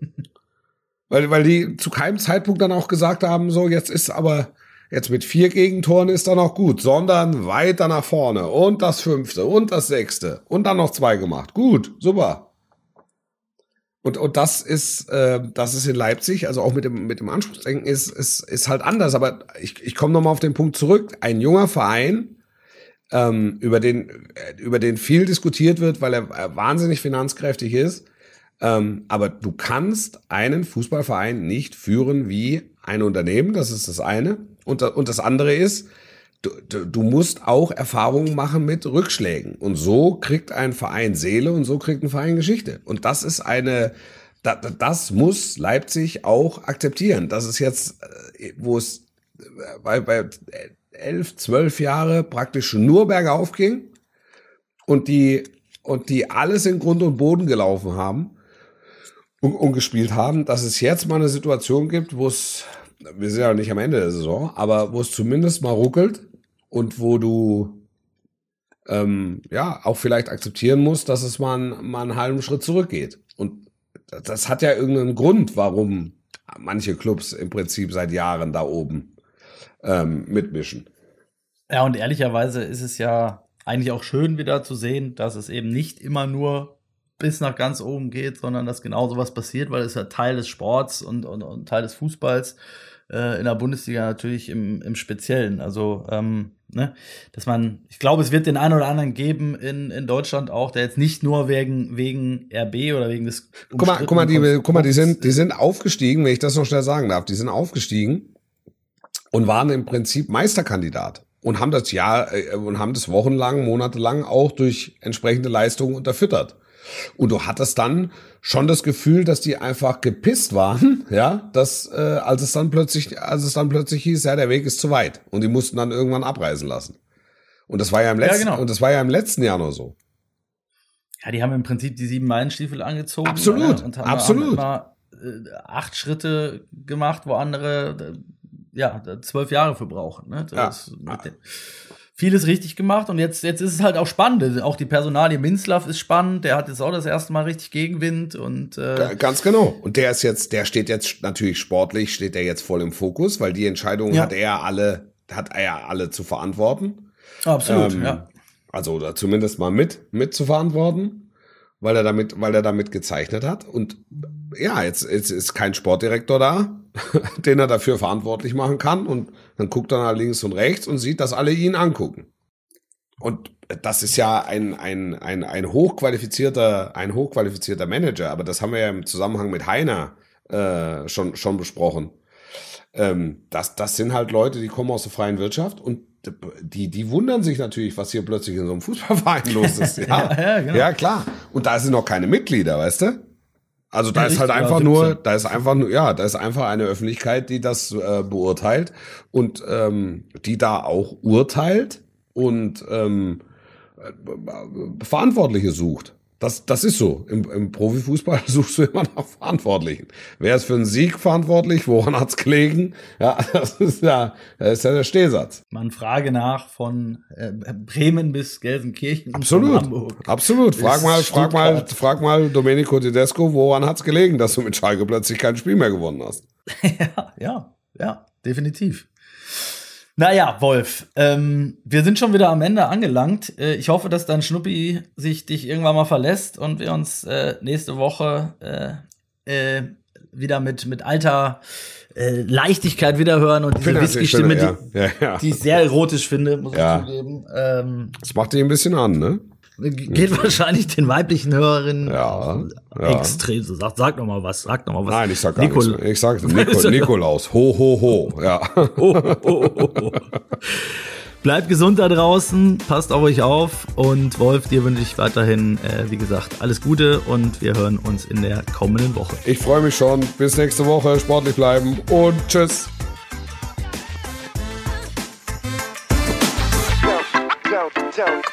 weil, weil die zu keinem Zeitpunkt dann auch gesagt haben, so jetzt ist aber, jetzt mit vier Gegentoren ist dann auch gut, sondern weiter nach vorne und das fünfte und das sechste und dann noch zwei gemacht. Gut, super. Und, und das ist, äh, das ist in Leipzig, also auch mit dem, mit dem Anspruchsdenken ist, ist, ist halt anders. Aber ich, ich komme nochmal auf den Punkt zurück. Ein junger Verein, ähm, über den, äh, über den viel diskutiert wird, weil er äh, wahnsinnig finanzkräftig ist. Ähm, aber du kannst einen Fußballverein nicht führen wie ein Unternehmen. Das ist das eine. Und, und das andere ist, du, du, musst auch Erfahrungen machen mit Rückschlägen. Und so kriegt ein Verein Seele und so kriegt ein Verein Geschichte. Und das ist eine, das, muss Leipzig auch akzeptieren. Das ist jetzt, äh, wo es bei, bei elf, zwölf Jahre praktisch nur bergauf ging und die, und die alles in Grund und Boden gelaufen haben und, und gespielt haben, dass es jetzt mal eine Situation gibt, wo es, wir sind ja nicht am Ende der Saison, aber wo es zumindest mal ruckelt und wo du ähm, ja auch vielleicht akzeptieren musst, dass es mal, einen, mal einen halben Schritt zurückgeht. Und das hat ja irgendeinen Grund, warum manche Clubs im Prinzip seit Jahren da oben ähm, mitmischen. Ja, und ehrlicherweise ist es ja eigentlich auch schön wieder zu sehen, dass es eben nicht immer nur bis nach ganz oben geht, sondern dass genau sowas passiert, weil es ja Teil des Sports und, und, und Teil des Fußballs äh, in der Bundesliga natürlich im, im Speziellen. Also, ähm, ne, dass man, ich glaube, es wird den einen oder anderen geben in, in Deutschland auch, der jetzt nicht nur wegen, wegen RB oder wegen des. Guck mal, guck mal, die, guck mal, die sind, die sind aufgestiegen, wenn ich das noch schnell sagen darf, die sind aufgestiegen und waren im Prinzip Meisterkandidat und haben das Jahr äh, und haben das wochenlang, monatelang auch durch entsprechende Leistungen unterfüttert. Und du hattest dann schon das Gefühl, dass die einfach gepisst waren, ja, dass äh, als es dann plötzlich, als es dann plötzlich hieß, ja, der Weg ist zu weit und die mussten dann irgendwann abreisen lassen. Und das war ja im letzten, ja, genau. und das war ja im letzten Jahr nur so. Ja, die haben im Prinzip die sieben Meilenstiefel angezogen. Absolut, und haben, absolut. Haben immer, äh, acht Schritte gemacht, wo andere äh, ja zwölf Jahre für brauchen. Ne? Das ja vieles richtig gemacht und jetzt, jetzt ist es halt auch spannend. Auch die Personalie Minzlaff ist spannend, der hat jetzt auch das erste Mal richtig Gegenwind und äh ganz genau. Und der ist jetzt, der steht jetzt natürlich sportlich, steht er jetzt voll im Fokus, weil die Entscheidungen ja. hat er alle, hat er alle zu verantworten. Absolut, ähm, ja. Also oder zumindest mal mit, mit zu verantworten, weil er damit, weil er damit gezeichnet hat. Und ja, jetzt, jetzt ist kein Sportdirektor da, den er dafür verantwortlich machen kann. Und dann guckt er nach links und rechts und sieht, dass alle ihn angucken. Und das ist ja ein, ein, ein, ein hochqualifizierter, ein hochqualifizierter Manager, aber das haben wir ja im Zusammenhang mit Heiner äh, schon, schon besprochen. Ähm, das, das sind halt Leute, die kommen aus der freien Wirtschaft und die, die wundern sich natürlich, was hier plötzlich in so einem Fußballverein los ist. Ja, ja, ja, genau. ja, klar. Und da sind noch keine Mitglieder, weißt du? Also da ist halt einfach nur, da ist einfach nur, ja, da ist einfach eine Öffentlichkeit, die das äh, beurteilt und ähm, die da auch urteilt und ähm, äh, Verantwortliche sucht. Das, das ist so. Im, Im Profifußball suchst du immer nach Verantwortlichen. Wer ist für einen Sieg verantwortlich? Woran hat's gelegen? Ja, das ist ja, das ist ja der Stehsatz. Man frage nach von äh, Bremen bis Gelsenkirchen. Absolut. Absolut. Frag mal, frag mal, frag mal Domenico Tedesco, woran hat's gelegen, dass du mit Schalke plötzlich kein Spiel mehr gewonnen hast? ja, ja, ja, definitiv. Naja, Wolf, ähm, wir sind schon wieder am Ende angelangt. Äh, ich hoffe, dass dein Schnuppi sich dich irgendwann mal verlässt und wir uns äh, nächste Woche äh, äh wieder mit, mit alter äh, Leichtigkeit wiederhören und diese Whisky-Stimme, ja. die, ja, ja. die ich sehr erotisch finde, muss ich zugeben. Ähm, das macht dich ein bisschen an, ne? Geht ja. wahrscheinlich den weiblichen Hörerinnen ja, ja. extrem so. Sag, sag noch mal was, sag noch mal was. Nein, ich sag gar Nikol nichts. Ich sag Nikol Nikolaus. Ho, ho, ho. Ja. Ho, ho, ho, ho. Bleibt gesund da draußen, passt auf euch auf und Wolf, dir wünsche ich weiterhin, äh, wie gesagt, alles Gute und wir hören uns in der kommenden Woche. Ich freue mich schon. Bis nächste Woche. Sportlich bleiben und tschüss. Don't, don't, don't